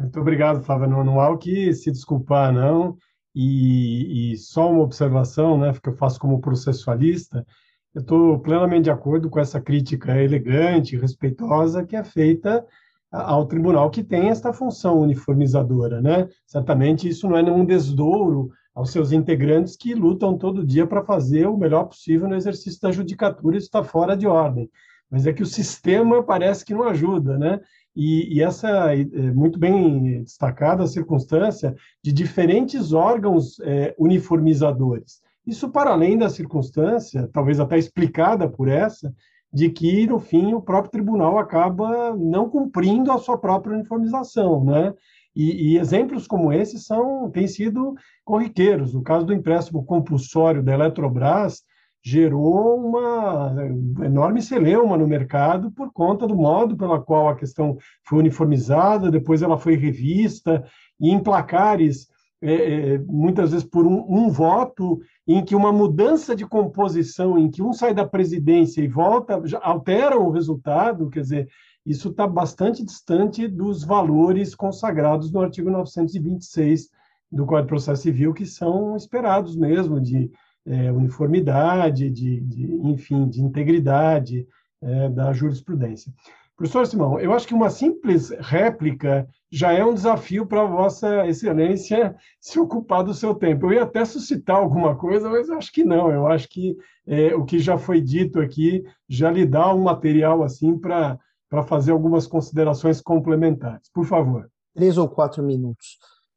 Muito obrigado, Flávia. Não, não há o que se desculpar, não. E, e só uma observação, né, que eu faço como processualista, eu estou plenamente de acordo com essa crítica elegante, respeitosa, que é feita ao tribunal que tem esta função uniformizadora, né? Certamente isso não é nenhum desdouro aos seus integrantes que lutam todo dia para fazer o melhor possível no exercício da judicatura, isso está fora de ordem. Mas é que o sistema parece que não ajuda, né? E, e, essa é muito bem destacada a circunstância de diferentes órgãos é, uniformizadores. Isso para além da circunstância, talvez até explicada por essa, de que, no fim, o próprio tribunal acaba não cumprindo a sua própria uniformização, né? E, e, exemplos como esse são têm sido corriqueiros. O caso do empréstimo compulsório da Eletrobras gerou uma enorme celeuma no mercado por conta do modo pela qual a questão foi uniformizada, depois ela foi revista, e em placares, é, é, muitas vezes por um, um, voto, em que uma mudança de composição, em que um sai da presidência e volta, altera o resultado, quer dizer, isso está bastante distante dos valores consagrados no artigo 926 do Código de Processo Civil, que são esperados mesmo, de é, uniformidade, de, de, enfim, de integridade é, da jurisprudência. Professor Simão, eu acho que uma simples réplica já é um desafio para Vossa Excelência se ocupar do seu tempo. Eu ia até suscitar alguma coisa, mas acho que não. Eu acho que é, o que já foi dito aqui já lhe dá um material assim para fazer algumas considerações complementares. Por favor. Três ou quatro minutos.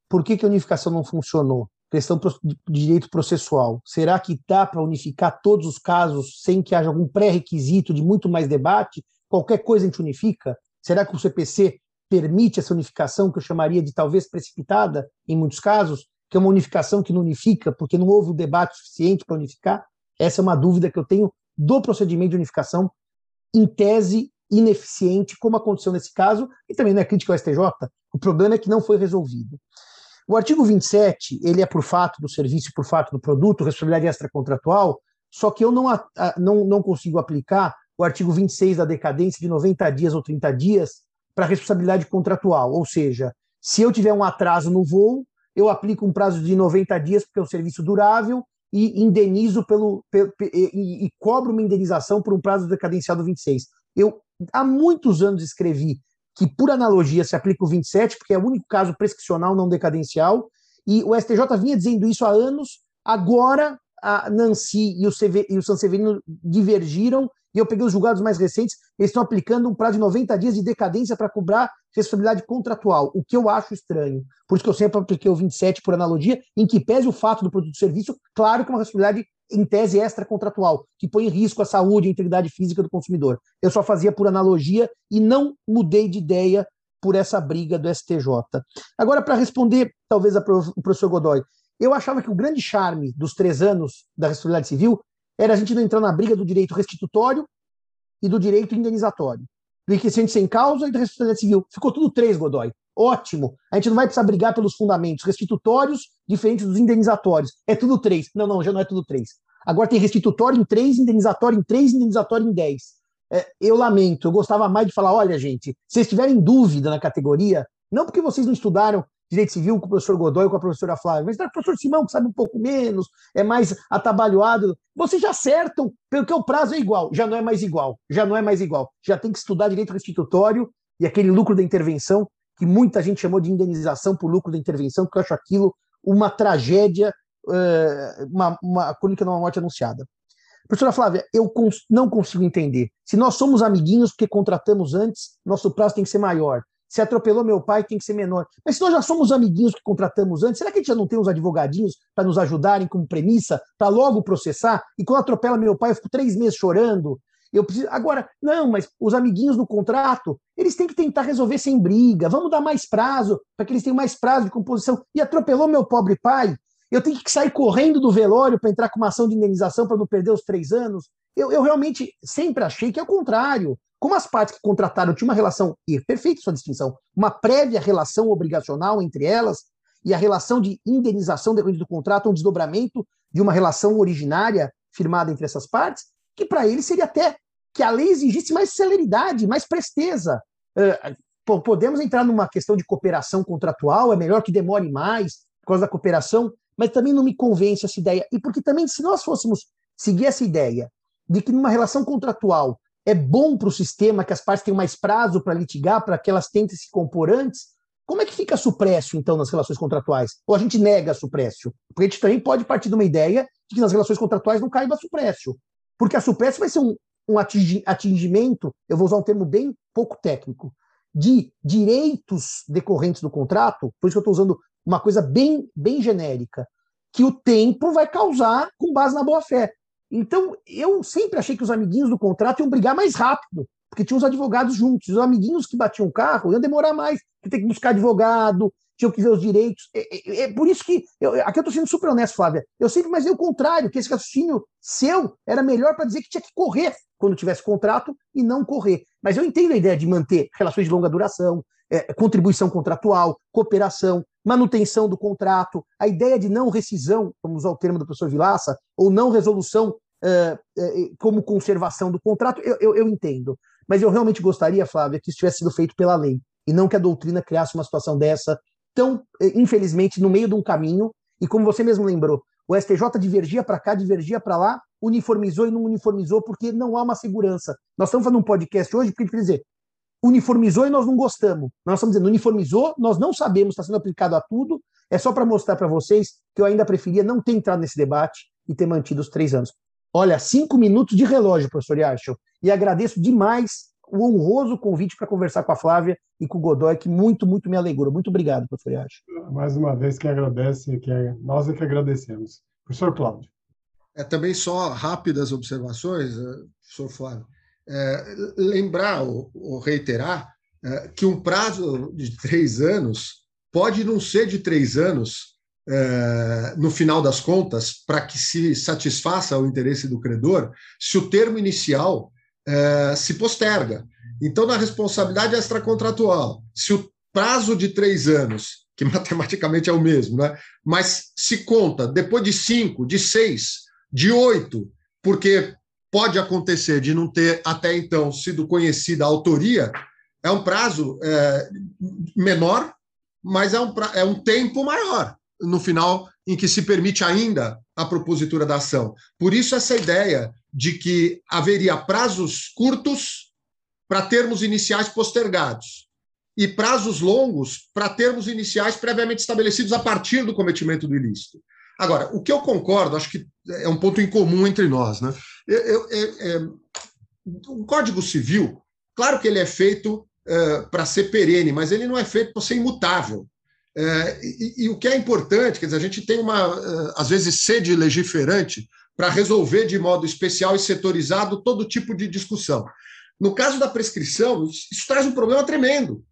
Por que, que a unificação não funcionou? Questão de direito processual. Será que dá para unificar todos os casos sem que haja algum pré-requisito de muito mais debate? Qualquer coisa a gente unifica? Será que o CPC permite essa unificação que eu chamaria de talvez precipitada em muitos casos, que é uma unificação que não unifica porque não houve um debate suficiente para unificar? Essa é uma dúvida que eu tenho do procedimento de unificação, em tese ineficiente, como aconteceu nesse caso, e também não é crítica ao STJ, o problema é que não foi resolvido. O artigo 27, ele é por fato do serviço por fato do produto, responsabilidade extracontratual, só que eu não, não, não consigo aplicar o artigo 26 da decadência de 90 dias ou 30 dias para responsabilidade contratual. Ou seja, se eu tiver um atraso no voo, eu aplico um prazo de 90 dias, porque é um serviço durável, e indenizo pelo, pelo e, e, cobro uma indenização por um prazo decadenciado 26. Eu há muitos anos escrevi que, por analogia, se aplica o 27, porque é o único caso prescricional não decadencial, e o STJ vinha dizendo isso há anos, agora a Nancy e o, CV, e o Sanseverino divergiram, e eu peguei os julgados mais recentes, eles estão aplicando um prazo de 90 dias de decadência para cobrar responsabilidade contratual, o que eu acho estranho. Por isso que eu sempre apliquei o 27 por analogia, em que pese o fato do produto e serviço, claro que é uma responsabilidade em tese extracontratual, que põe em risco a saúde e a integridade física do consumidor. Eu só fazia por analogia e não mudei de ideia por essa briga do STJ. Agora, para responder, talvez, o professor Godoy, eu achava que o grande charme dos três anos da responsabilidade civil era a gente não entrar na briga do direito restitutório e do direito indenizatório, do enriquecimento sem causa e da responsabilidade civil. Ficou tudo três, Godoy. Ótimo. A gente não vai precisar brigar pelos fundamentos restitutórios diferentes dos indenizatórios. É tudo três. Não, não, já não é tudo três. Agora tem restitutório em três, indenizatório em três, indenizatório em dez. É, eu lamento, eu gostava mais de falar: olha, gente, se vocês tiverem dúvida na categoria, não porque vocês não estudaram direito civil com o professor Godoy, com a professora Flávia, mas o professor Simão, que sabe um pouco menos, é mais atabalhoado, vocês já acertam, porque o prazo é igual, já não é mais igual, já não é mais igual. Já tem que estudar direito restitutório e aquele lucro da intervenção que muita gente chamou de indenização por lucro da intervenção, que eu acho aquilo uma tragédia, eh, uma, uma crônica de uma morte anunciada. Professora Flávia, eu cons não consigo entender. Se nós somos amiguinhos porque contratamos antes, nosso prazo tem que ser maior. Se atropelou meu pai, tem que ser menor. Mas se nós já somos amiguinhos que contratamos antes, será que a gente já não tem uns advogadinhos para nos ajudarem como premissa, para logo processar? E quando atropela meu pai, eu fico três meses chorando, eu preciso. Agora, não, mas os amiguinhos do contrato, eles têm que tentar resolver sem briga. Vamos dar mais prazo, para que eles tenham mais prazo de composição. E atropelou meu pobre pai. Eu tenho que sair correndo do velório para entrar com uma ação de indenização para não perder os três anos. Eu, eu realmente sempre achei que é o contrário. Como as partes que contrataram tinham uma relação, e é perfeita sua distinção, uma prévia relação obrigacional entre elas, e a relação de indenização decorrente do contrato, um desdobramento de uma relação originária firmada entre essas partes, que para ele seria até que a lei exigisse mais celeridade, mais presteza. Uh, podemos entrar numa questão de cooperação contratual, é melhor que demore mais por causa da cooperação, mas também não me convence essa ideia. E porque também, se nós fôssemos seguir essa ideia de que numa relação contratual é bom para o sistema que as partes tenham mais prazo para litigar, para que elas tentem se compor antes, como é que fica supresso, então, nas relações contratuais? Ou a gente nega supresso? Porque a gente também pode partir de uma ideia de que nas relações contratuais não caiba supresso. Porque a supresso vai ser um, um atingimento, eu vou usar um termo bem pouco técnico, de direitos decorrentes do contrato, por isso que eu estou usando uma coisa bem, bem genérica, que o tempo vai causar com base na boa-fé. Então, eu sempre achei que os amiguinhos do contrato iam brigar mais rápido, porque tinha os advogados juntos. Os amiguinhos que batiam o carro iam demorar mais, porque tem que buscar advogado, tinham que ver os direitos. É, é, é por isso que. Eu, aqui eu estou sendo super honesto, Flávia. Eu sempre imaginei o contrário, que esse raciocínio seu era melhor para dizer que tinha que correr quando tivesse contrato e não correr. Mas eu entendo a ideia de manter relações de longa duração, é, contribuição contratual, cooperação, manutenção do contrato, a ideia de não rescisão, vamos usar o termo do professor Vilaça, ou não resolução é, é, como conservação do contrato, eu, eu, eu entendo. Mas eu realmente gostaria, Flávia, que isso tivesse sido feito pela lei, e não que a doutrina criasse uma situação dessa, tão, é, infelizmente, no meio de um caminho, e como você mesmo lembrou, o STJ divergia para cá, divergia para lá, uniformizou e não uniformizou porque não há uma segurança. Nós estamos fazendo um podcast hoje porque a gente quer dizer, uniformizou e nós não gostamos. Nós estamos dizendo, uniformizou, nós não sabemos, está sendo aplicado a tudo. É só para mostrar para vocês que eu ainda preferia não ter entrado nesse debate e ter mantido os três anos. Olha, cinco minutos de relógio, professor Yarchel, e agradeço demais o honroso convite para conversar com a Flávia e com o Godoy, que muito, muito me alegrou. Muito obrigado, professor Yarchel. Mais uma vez, que agradece, que é, nós é que agradecemos. Professor Cláudio. É, também só rápidas observações, eh, professor Flávio é, lembrar ou, ou reiterar é, que um prazo de três anos pode não ser de três anos é, no final das contas para que se satisfaça o interesse do credor se o termo inicial é, se posterga. Então, na responsabilidade extracontratual, se o prazo de três anos, que matematicamente é o mesmo, né, mas se conta depois de cinco, de seis, de oito, porque pode acontecer de não ter até então sido conhecida a autoria, é um prazo é, menor, mas é um, é um tempo maior no final em que se permite ainda a propositura da ação. Por isso, essa ideia de que haveria prazos curtos para termos iniciais postergados e prazos longos para termos iniciais previamente estabelecidos a partir do cometimento do ilícito. Agora, o que eu concordo, acho que é um ponto em comum entre nós, né? Eu, eu, eu, o Código Civil, claro que ele é feito é, para ser perene, mas ele não é feito para ser imutável. É, e, e, o que é importante, quer dizer, a gente tem uma, é, às vezes, sede legiferante para resolver de modo especial e setorizado todo tipo de discussão. No caso da prescrição, isso traz um problema tremendo.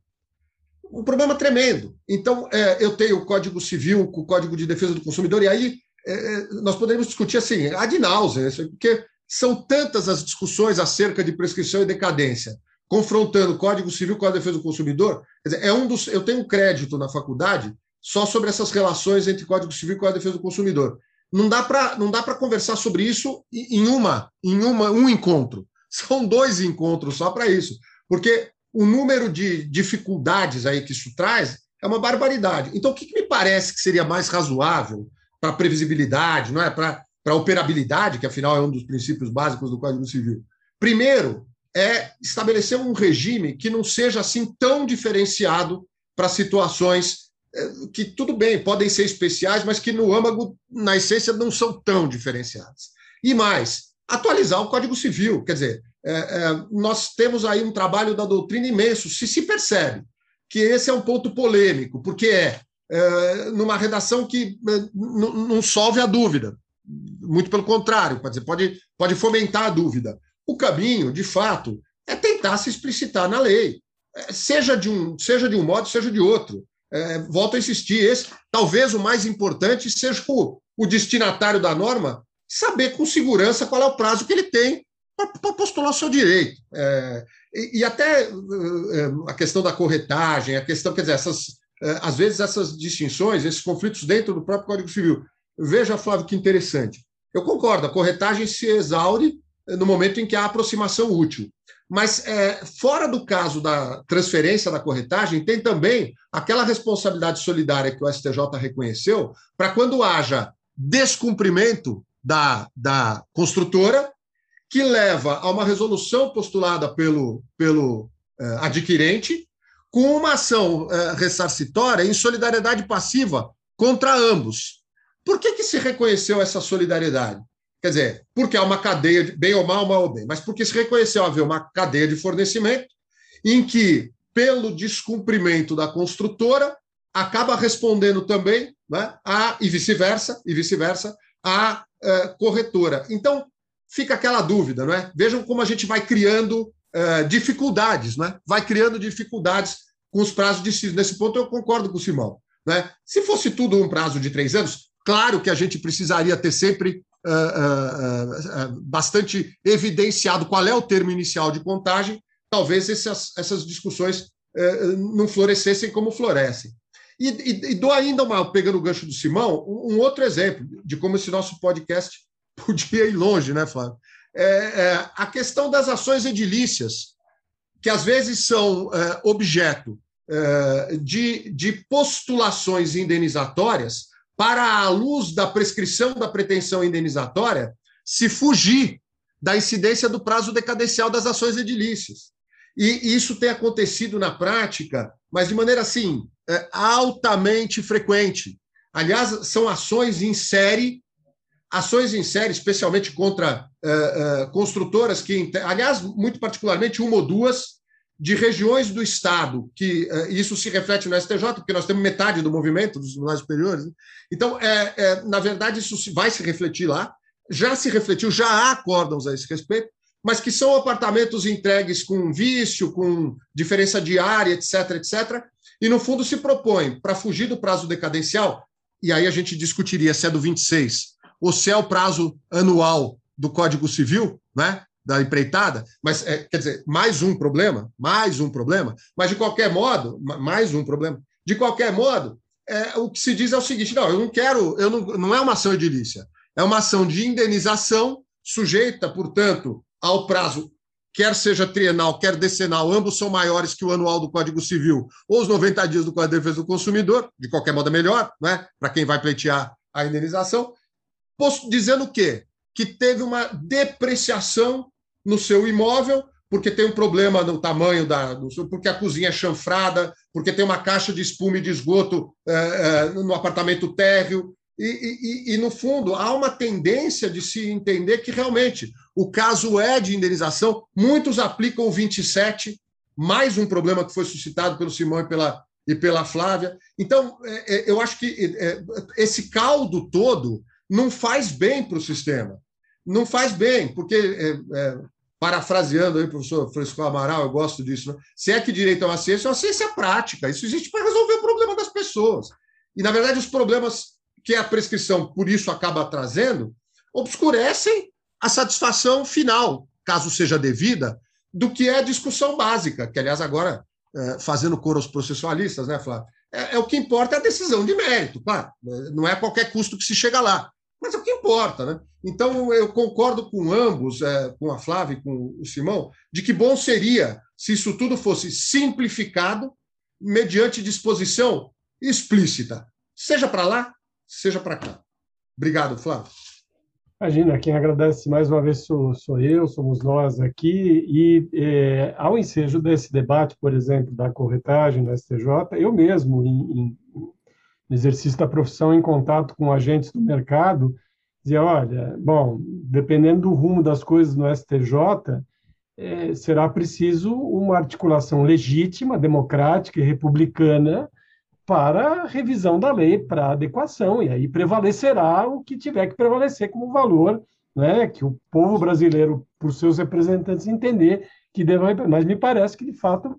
Um problema tremendo. Então, é, eu tenho o Código Civil, o Código de Defesa do Consumidor, e aí é, é nós poderíamos discutir assim, ad náusea, porque são tantas as discussões acerca de prescrição e decadência, confrontando Código Civil com a defesa do consumidor. Dizer, é um dos, eu tenho um crédito na faculdade só sobre essas relações entre Código Civil e a defesa do consumidor. Não dá para não dá para conversar sobre isso em uma em uma um encontro. São dois encontros só para isso, porque o número de dificuldades aí que isso traz é uma barbaridade. Então, o que, que me parece que seria mais razoável para previsibilidade, não é para para operabilidade, que afinal é um dos princípios básicos do Código Civil. Primeiro, é estabelecer um regime que não seja assim tão diferenciado para situações que, tudo bem, podem ser especiais, mas que no âmago, na essência, não são tão diferenciadas. E mais, atualizar o Código Civil. Quer dizer, é, é, nós temos aí um trabalho da doutrina imenso, se se percebe que esse é um ponto polêmico, porque é, é numa redação que não solve a dúvida muito pelo contrário, pode, pode, pode fomentar a dúvida. O caminho, de fato, é tentar se explicitar na lei, é, seja de um, seja de um modo, seja de outro. É, volto a insistir, esse talvez o mais importante seja o, o destinatário da norma saber com segurança qual é o prazo que ele tem para postular o seu direito. É, e, e, até é, a questão da corretagem, a questão, quer dizer, essas, é, às vezes essas distinções, esses conflitos dentro do próprio Código Civil, Veja, Flávio, que interessante. Eu concordo, a corretagem se exaure no momento em que há aproximação útil. Mas, é, fora do caso da transferência da corretagem, tem também aquela responsabilidade solidária que o STJ reconheceu para quando haja descumprimento da, da construtora, que leva a uma resolução postulada pelo, pelo é, adquirente, com uma ação é, ressarcitória em solidariedade passiva contra ambos. Por que, que se reconheceu essa solidariedade? Quer dizer, porque há uma cadeia, de, bem ou mal, mal ou bem, mas porque se reconheceu haver uma cadeia de fornecimento em que, pelo descumprimento da construtora, acaba respondendo também, né, a, e vice-versa, e vice-versa, a uh, corretora. Então, fica aquela dúvida, não é? Vejam como a gente vai criando uh, dificuldades, né? vai criando dificuldades com os prazos de Nesse ponto, eu concordo com o Simão. Né? Se fosse tudo um prazo de três anos, claro que a gente precisaria ter sempre uh, uh, uh, bastante evidenciado qual é o termo inicial de contagem, talvez essas, essas discussões eh, não florescessem como florescem. E, e, e, dou ainda uma, pegando o gancho do Simão, um, um, outro exemplo de como esse nosso podcast podia ir longe, né, Flávio? É, é, a questão das ações edilícias, que às vezes são é, objeto é, de, de postulações indenizatórias, para a luz da prescrição da pretensão indenizatória, se fugir da incidência do prazo decadencial das ações edilícias. E isso tem acontecido na prática, mas de maneira assim, é, altamente frequente. Aliás, são ações em série, ações em série, especialmente contra uh, uh, construtoras que, aliás, muito particularmente uma ou duas, de regiões do Estado, que uh, isso se reflete no STJ, porque nós temos metade do movimento dos tribunais superiores. Né? Então, é, é, na verdade, isso vai se refletir lá, já se refletiu, já há acórdãos a esse respeito, mas que são apartamentos entregues com vício, com diferença diária, etc., etc., e no fundo se propõe, para fugir do prazo decadencial, e aí a gente discutiria se é do 26 ou se é o prazo anual do Código Civil, né? Da empreitada, mas é, quer dizer, mais um problema, mais um problema, mas de qualquer modo, mais um problema, de qualquer modo, é, o que se diz é o seguinte: não, eu não quero, eu não, não é uma ação edilícia, é uma ação de indenização sujeita, portanto, ao prazo, quer seja trienal, quer decenal, ambos são maiores que o anual do Código Civil, ou os 90 dias do Código de Defesa do Consumidor, de qualquer modo é melhor, né, para quem vai pleitear a indenização, dizendo o quê? Que teve uma depreciação no seu imóvel, porque tem um problema no tamanho da. porque a cozinha é chanfrada, porque tem uma caixa de espuma e de esgoto é, é, no apartamento térreo, e, e, e, no fundo, há uma tendência de se entender que realmente o caso é de indenização. Muitos aplicam o 27, mais um problema que foi suscitado pelo Simão e pela, e pela Flávia. Então, é, eu acho que esse caldo todo não faz bem para o sistema. Não faz bem, porque, é, é, parafraseando aí o professor Fresco Amaral, eu gosto disso, né? se é que direito é uma ciência, é uma ciência prática. Isso existe para resolver o problema das pessoas. E, na verdade, os problemas que a prescrição, por isso, acaba trazendo, obscurecem a satisfação final, caso seja devida, do que é a discussão básica, que, aliás, agora, é, fazendo coro aos processualistas, né, Flávio? É, é, o que importa é a decisão de mérito, claro. Não é a qualquer custo que se chega lá, mas é o que importa, né? Então, eu concordo com ambos, é, com a Flávia e com o Simão, de que bom seria se isso tudo fosse simplificado mediante disposição explícita, seja para lá, seja para cá. Obrigado, Flávio. Imagina, quem agradece mais uma vez sou, sou eu, somos nós aqui, e é, ao ensejo desse debate, por exemplo, da corretagem do STJ, eu mesmo, em, em, no exercício da profissão, em contato com agentes do mercado, dizia, olha, bom, dependendo do rumo das coisas no STJ, é, será preciso uma articulação legítima, democrática e republicana, para revisão da lei, para adequação, e aí prevalecerá o que tiver que prevalecer como valor, né, que o povo brasileiro, por seus representantes, entender que deve. Mas me parece que, de fato,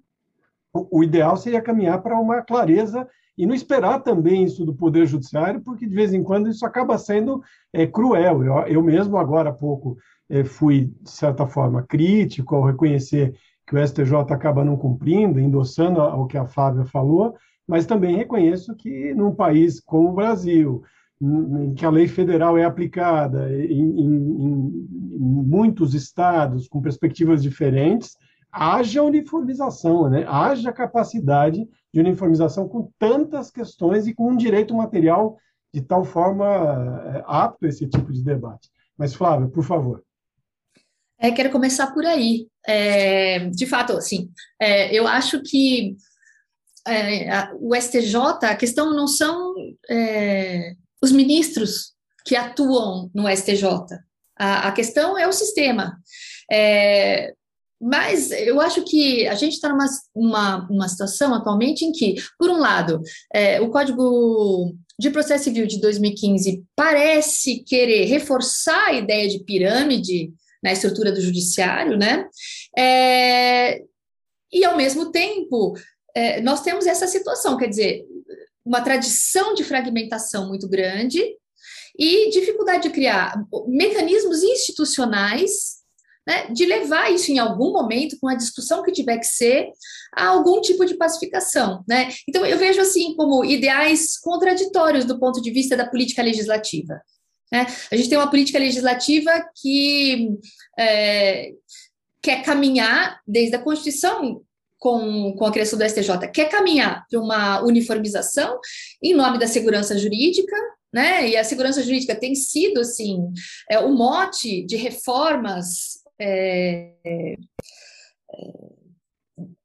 o, o ideal seria caminhar para uma clareza e não esperar também isso do Poder Judiciário, porque de vez em quando isso acaba sendo é, cruel. Eu, eu mesmo, agora há pouco, é, fui, de certa forma, crítico ao reconhecer que o STJ acaba não cumprindo, endossando o que a Flávia falou, mas também reconheço que num país como o Brasil, em que a lei federal é aplicada em, em, em muitos estados com perspectivas diferentes, haja uniformização, né? haja capacidade de uniformização com tantas questões e com um direito material de tal forma é, apto a esse tipo de debate. Mas, Flávia, por favor. É, quero começar por aí. É, de fato, assim, é, eu acho que é, a, o STJ, a questão não são é, os ministros que atuam no STJ, a, a questão é o sistema. É, mas eu acho que a gente está numa uma, uma situação atualmente em que, por um lado, é, o Código de Processo Civil de 2015 parece querer reforçar a ideia de pirâmide na estrutura do judiciário, né? É, e, ao mesmo tempo, é, nós temos essa situação, quer dizer, uma tradição de fragmentação muito grande e dificuldade de criar mecanismos institucionais né, de levar isso em algum momento, com a discussão que tiver que ser, a algum tipo de pacificação. Né? Então, eu vejo assim como ideais contraditórios do ponto de vista da política legislativa. Né? A gente tem uma política legislativa que é, quer caminhar desde a Constituição com, com a criação do STJ, quer caminhar para uma uniformização em nome da segurança jurídica, né? E a segurança jurídica tem sido assim é, o mote de reformas é,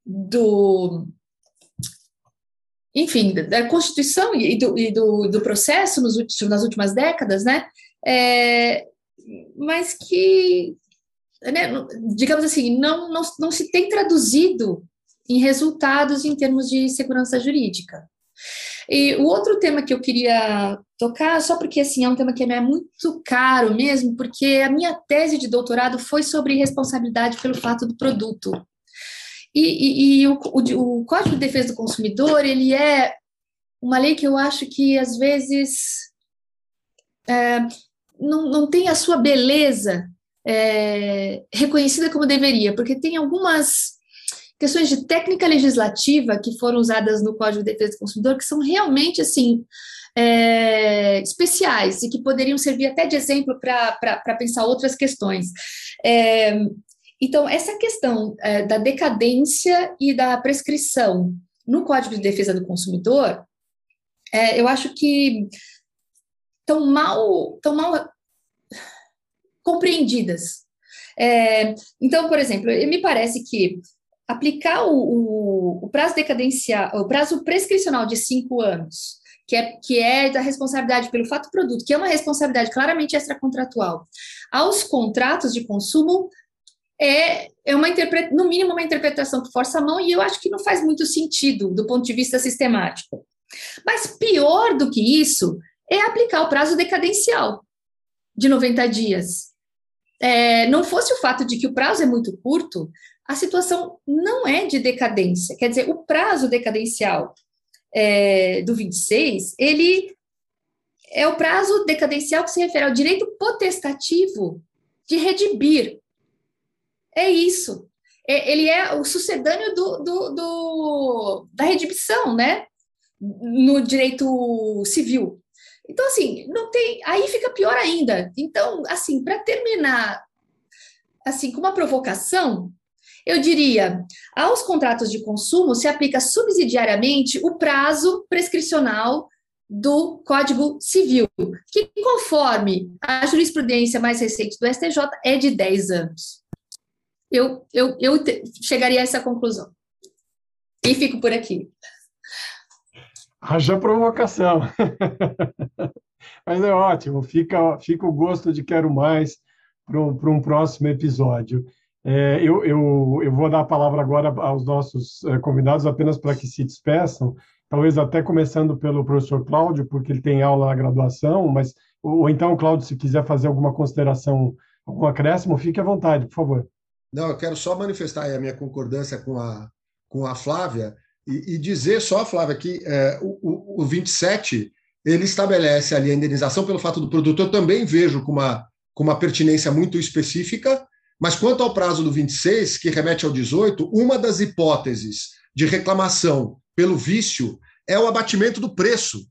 do enfim, da Constituição e do, e do, do processo nos últimos, nas últimas décadas, né? É, mas que, né, digamos assim, não, não, não se tem traduzido em resultados em termos de segurança jurídica. E o outro tema que eu queria tocar, só porque assim é um tema que é muito caro mesmo, porque a minha tese de doutorado foi sobre responsabilidade pelo fato do produto. E, e, e o, o, o, Código de Defesa do Consumidor ele é uma lei que eu acho que às vezes é, não, não tem a sua beleza é, reconhecida como deveria, porque tem algumas questões de técnica legislativa que foram usadas no Código de Defesa do Consumidor que são realmente assim é, especiais e que poderiam servir até de exemplo para pensar outras questões. É, então, essa questão é, da decadência e da prescrição no Código de Defesa do Consumidor, é, eu acho que tão mal, tão mal compreendidas. É, então, por exemplo, me parece que aplicar o, o, o prazo decadencial, o prazo prescricional de cinco anos, que é, que é da responsabilidade pelo fato produto, que é uma responsabilidade claramente extracontratual, aos contratos de consumo, é, é uma no mínimo uma interpretação que força a mão, e eu acho que não faz muito sentido do ponto de vista sistemático. Mas pior do que isso é aplicar o prazo decadencial de 90 dias. É, não fosse o fato de que o prazo é muito curto, a situação não é de decadência. Quer dizer, o prazo decadencial é, do 26, ele é o prazo decadencial que se refere ao direito potestativo de redibir. É isso. É, ele é o sucedâneo do, do, do, da redibição, né? No direito civil. Então, assim, não tem. Aí fica pior ainda. Então, assim, para terminar, assim, com uma provocação, eu diria, aos contratos de consumo se aplica subsidiariamente o prazo prescricional do Código Civil, que, conforme a jurisprudência mais recente do STJ, é de 10 anos. Eu, eu, eu chegaria a essa conclusão. E fico por aqui. Haja provocação. Mas é ótimo, fica, fica o gosto de quero mais para um, um próximo episódio. É, eu, eu, eu vou dar a palavra agora aos nossos é, convidados apenas para que se despeçam, talvez até começando pelo professor Cláudio, porque ele tem aula na graduação, mas ou, então, Cláudio, se quiser fazer alguma consideração, algum acréscimo, fique à vontade, por favor. Não, eu quero só manifestar a minha concordância com a, com a Flávia e, e dizer só, Flávia, que é, o, o, o 27 ele estabelece ali a indenização pelo fato do produto. Eu também vejo com uma, com uma pertinência muito específica, mas quanto ao prazo do 26, que remete ao 18, uma das hipóteses de reclamação pelo vício é o abatimento do preço.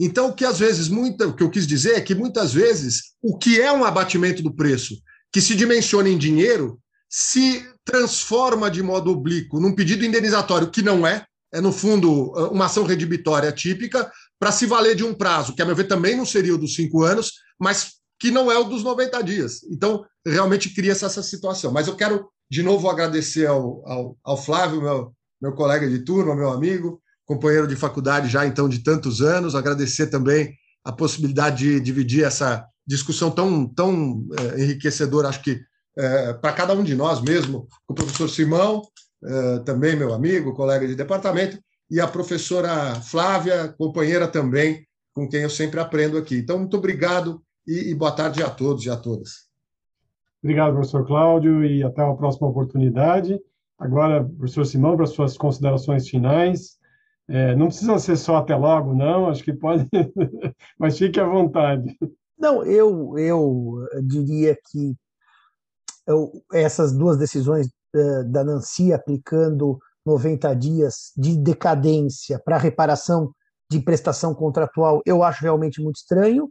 Então, o que às vezes, muita, o que eu quis dizer é que muitas vezes o que é um abatimento do preço, que se dimensiona em dinheiro, se transforma de modo oblíquo num pedido indenizatório, que não é, é no fundo uma ação redibitória típica, para se valer de um prazo, que a meu ver também não seria o dos cinco anos, mas que não é o dos 90 dias. Então, realmente cria-se essa situação. Mas eu quero, de novo, agradecer ao, ao, ao Flávio, meu, meu colega de turma, meu amigo, companheiro de faculdade já então de tantos anos, agradecer também a possibilidade de dividir essa discussão tão, tão é, enriquecedora, acho que é, para cada um de nós mesmo, com o professor Simão, é, também meu amigo, colega de departamento, e a professora Flávia, companheira também, com quem eu sempre aprendo aqui. Então, muito obrigado e, e boa tarde a todos e a todas. Obrigado, professor Cláudio, e até uma próxima oportunidade. Agora, professor Simão, para suas considerações finais, É, não precisa ser só até logo, não, acho que pode, mas fique à vontade. Não, eu, eu diria que eu, essas duas decisões uh, da Nancy aplicando 90 dias de decadência para reparação de prestação contratual, eu acho realmente muito estranho.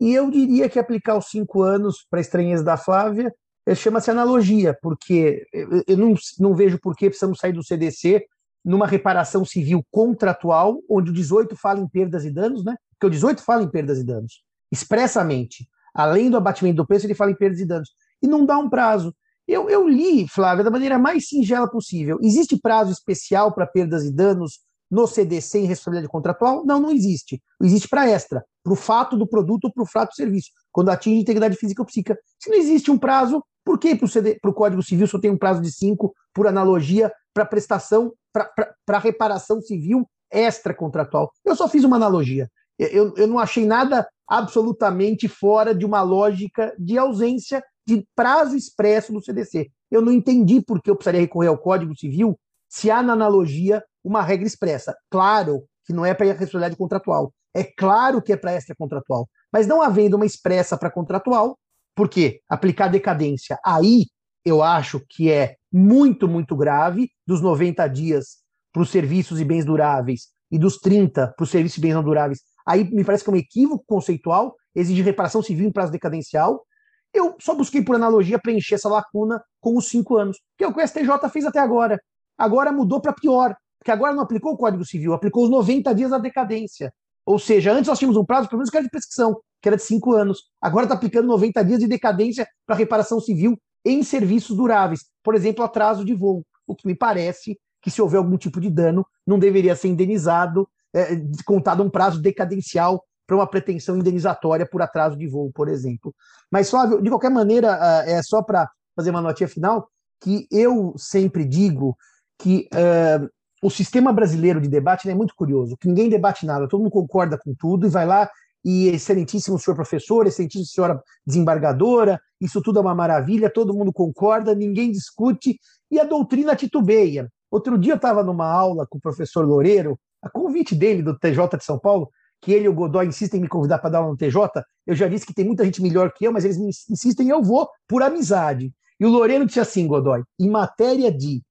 E eu diria que aplicar os cinco anos para a estranheza da Flávia eh, chama-se analogia, porque eu não, não vejo por que precisamos sair do CDC numa reparação civil contratual, onde o 18 fala em perdas e danos, né? Porque o 18 fala em perdas e danos, expressamente. Além do abatimento do preço, ele fala em perdas e danos. E não dá um prazo. Eu, eu li, Flávia, da maneira mais singela possível. Existe prazo especial para perdas e danos no CDC em responsabilidade contratual? Não, não existe. Existe para extra, para o fato do produto ou para o fato do serviço, quando atinge integridade física ou psíquica. Se não existe um prazo, por que para o Código Civil só tem um prazo de cinco, por analogia, para prestação, para reparação civil extra contratual? Eu só fiz uma analogia. Eu, eu não achei nada absolutamente fora de uma lógica de ausência de prazo expresso no CDC. Eu não entendi por que eu precisaria recorrer ao Código Civil se há na analogia uma regra expressa. Claro que não é para responsabilidade contratual. É claro que é para extra contratual. Mas não havendo uma expressa para contratual, por quê? Aplicar decadência. Aí eu acho que é muito, muito grave dos 90 dias para os serviços e bens duráveis e dos 30 para os serviços e bens não duráveis. Aí me parece que é um equívoco conceitual, exige reparação civil em prazo decadencial. Eu só busquei por analogia preencher essa lacuna com os cinco anos, que é o que o STJ fez até agora. Agora mudou para pior, porque agora não aplicou o Código Civil, aplicou os 90 dias da decadência. Ou seja, antes nós tínhamos um prazo, pelo menos que era de prescrição, que era de cinco anos. Agora está aplicando 90 dias de decadência para reparação civil em serviços duráveis, por exemplo, atraso de voo. O que me parece que, se houver algum tipo de dano, não deveria ser indenizado, é, contado um prazo decadencial para uma pretensão indenizatória por atraso de voo, por exemplo. Mas, Flávio, de qualquer maneira, é só para fazer uma notinha final, que eu sempre digo que uh, o sistema brasileiro de debate é muito curioso, que ninguém debate nada, todo mundo concorda com tudo e vai lá e excelentíssimo senhor professor, excelentíssima senhora desembargadora, isso tudo é uma maravilha, todo mundo concorda, ninguém discute e a doutrina titubeia. Outro dia eu estava numa aula com o professor Loureiro, a convite dele, do TJ de São Paulo, que ele e o Godoy insistem em me convidar para dar aula no TJ, eu já disse que tem muita gente melhor que eu, mas eles me insistem, eu vou por amizade. E o Loureiro disse assim, Godoy, em matéria de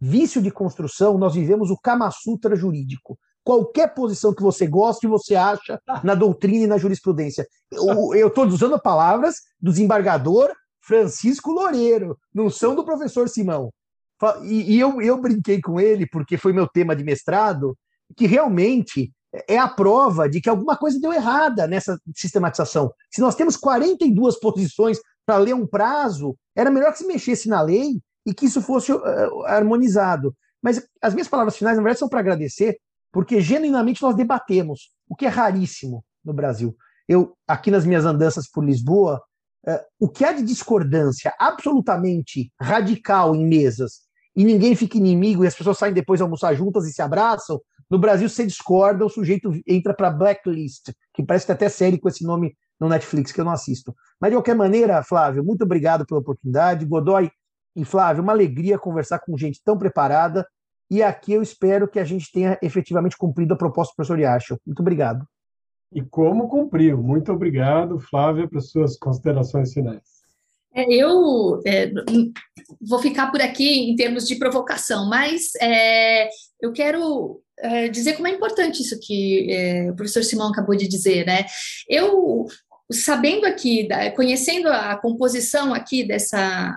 vício de construção, nós vivemos o Kama Sutra jurídico. Qualquer posição que você goste, você acha na doutrina e na jurisprudência. Eu estou usando palavras do desembargador Francisco Loureiro, não são do professor Simão. E, e eu, eu brinquei com ele, porque foi meu tema de mestrado, que realmente é a prova de que alguma coisa deu errada nessa sistematização. Se nós temos 42 posições para ler um prazo, era melhor que se mexesse na lei e que isso fosse uh, harmonizado. Mas as minhas palavras finais, na verdade, são para agradecer, porque genuinamente nós debatemos, o que é raríssimo no Brasil. Eu, aqui nas minhas andanças por Lisboa, uh, o que há de discordância absolutamente radical em mesas, e ninguém fica inimigo, e as pessoas saem depois almoçar juntas e se abraçam, no Brasil, você discorda, o sujeito entra para blacklist, que parece que tem até série com esse nome no Netflix, que eu não assisto. Mas, de qualquer maneira, Flávio, muito obrigado pela oportunidade. Godoy e Flávio, uma alegria conversar com gente tão preparada. E aqui eu espero que a gente tenha efetivamente cumprido a proposta do professor Yashio. Muito obrigado. E como cumpriu. Muito obrigado, Flávia, para suas considerações finais. É, eu é, vou ficar por aqui em termos de provocação, mas é, eu quero é, dizer como é importante isso que é, o professor Simão acabou de dizer, né? Eu, sabendo aqui, conhecendo a composição aqui dessa.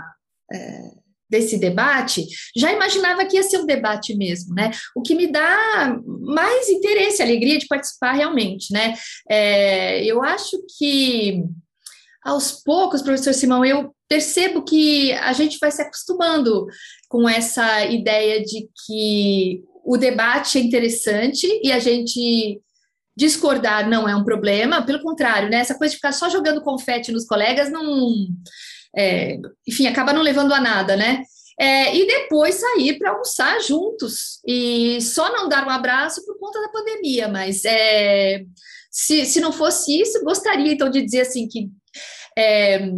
É, desse debate, já imaginava que ia ser um debate mesmo, né? O que me dá mais interesse, alegria de participar realmente, né? É, eu acho que aos poucos, professor Simão, eu percebo que a gente vai se acostumando com essa ideia de que o debate é interessante e a gente discordar não é um problema, pelo contrário, né? Essa coisa de ficar só jogando confete nos colegas não. É, enfim, acaba não levando a nada, né? É, e depois sair para almoçar juntos e só não dar um abraço por conta da pandemia, mas é, se, se não fosse isso, gostaria então de dizer assim que é,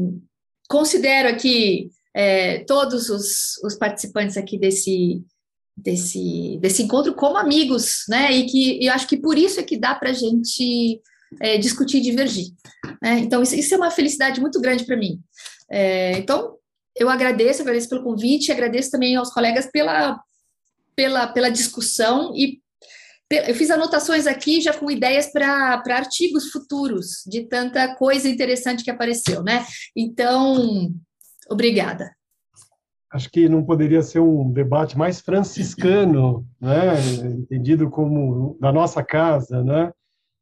considero aqui é, todos os, os participantes aqui desse desse, desse encontro como amigos, né? E que eu acho que por isso é que dá para a gente é, discutir e divergir. Né? Então, isso, isso, é uma felicidade muito grande para mim. É, então, eu agradeço, agradeço pelo convite, agradeço também aos colegas pela, pela, pela discussão e eu fiz anotações aqui já com ideias para artigos futuros de tanta coisa interessante que apareceu, né? Então, obrigada. Acho que não poderia ser um debate mais franciscano, né? Entendido como da nossa casa, né?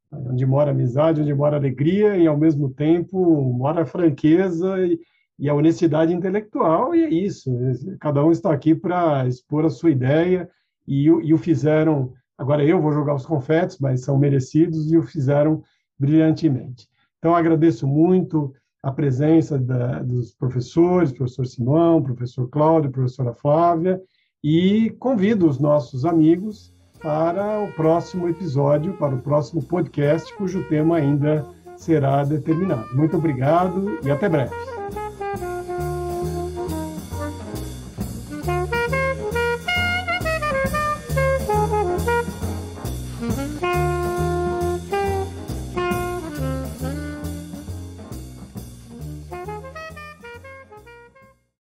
Onde mora amizade, onde mora alegria e ao mesmo tempo mora franqueza e, e a honestidade intelectual e é isso. Cada um está aqui para expor a sua ideia e, e o fizeram Agora eu vou jogar os confetes, mas são merecidos e o fizeram brilhantemente. Então, agradeço muito a presença da, dos professores, professor Simão, professor Cláudio, professora Flávia, e convido os nossos amigos para o próximo episódio, para o próximo podcast, cujo tema ainda será determinado. Muito obrigado e até breve.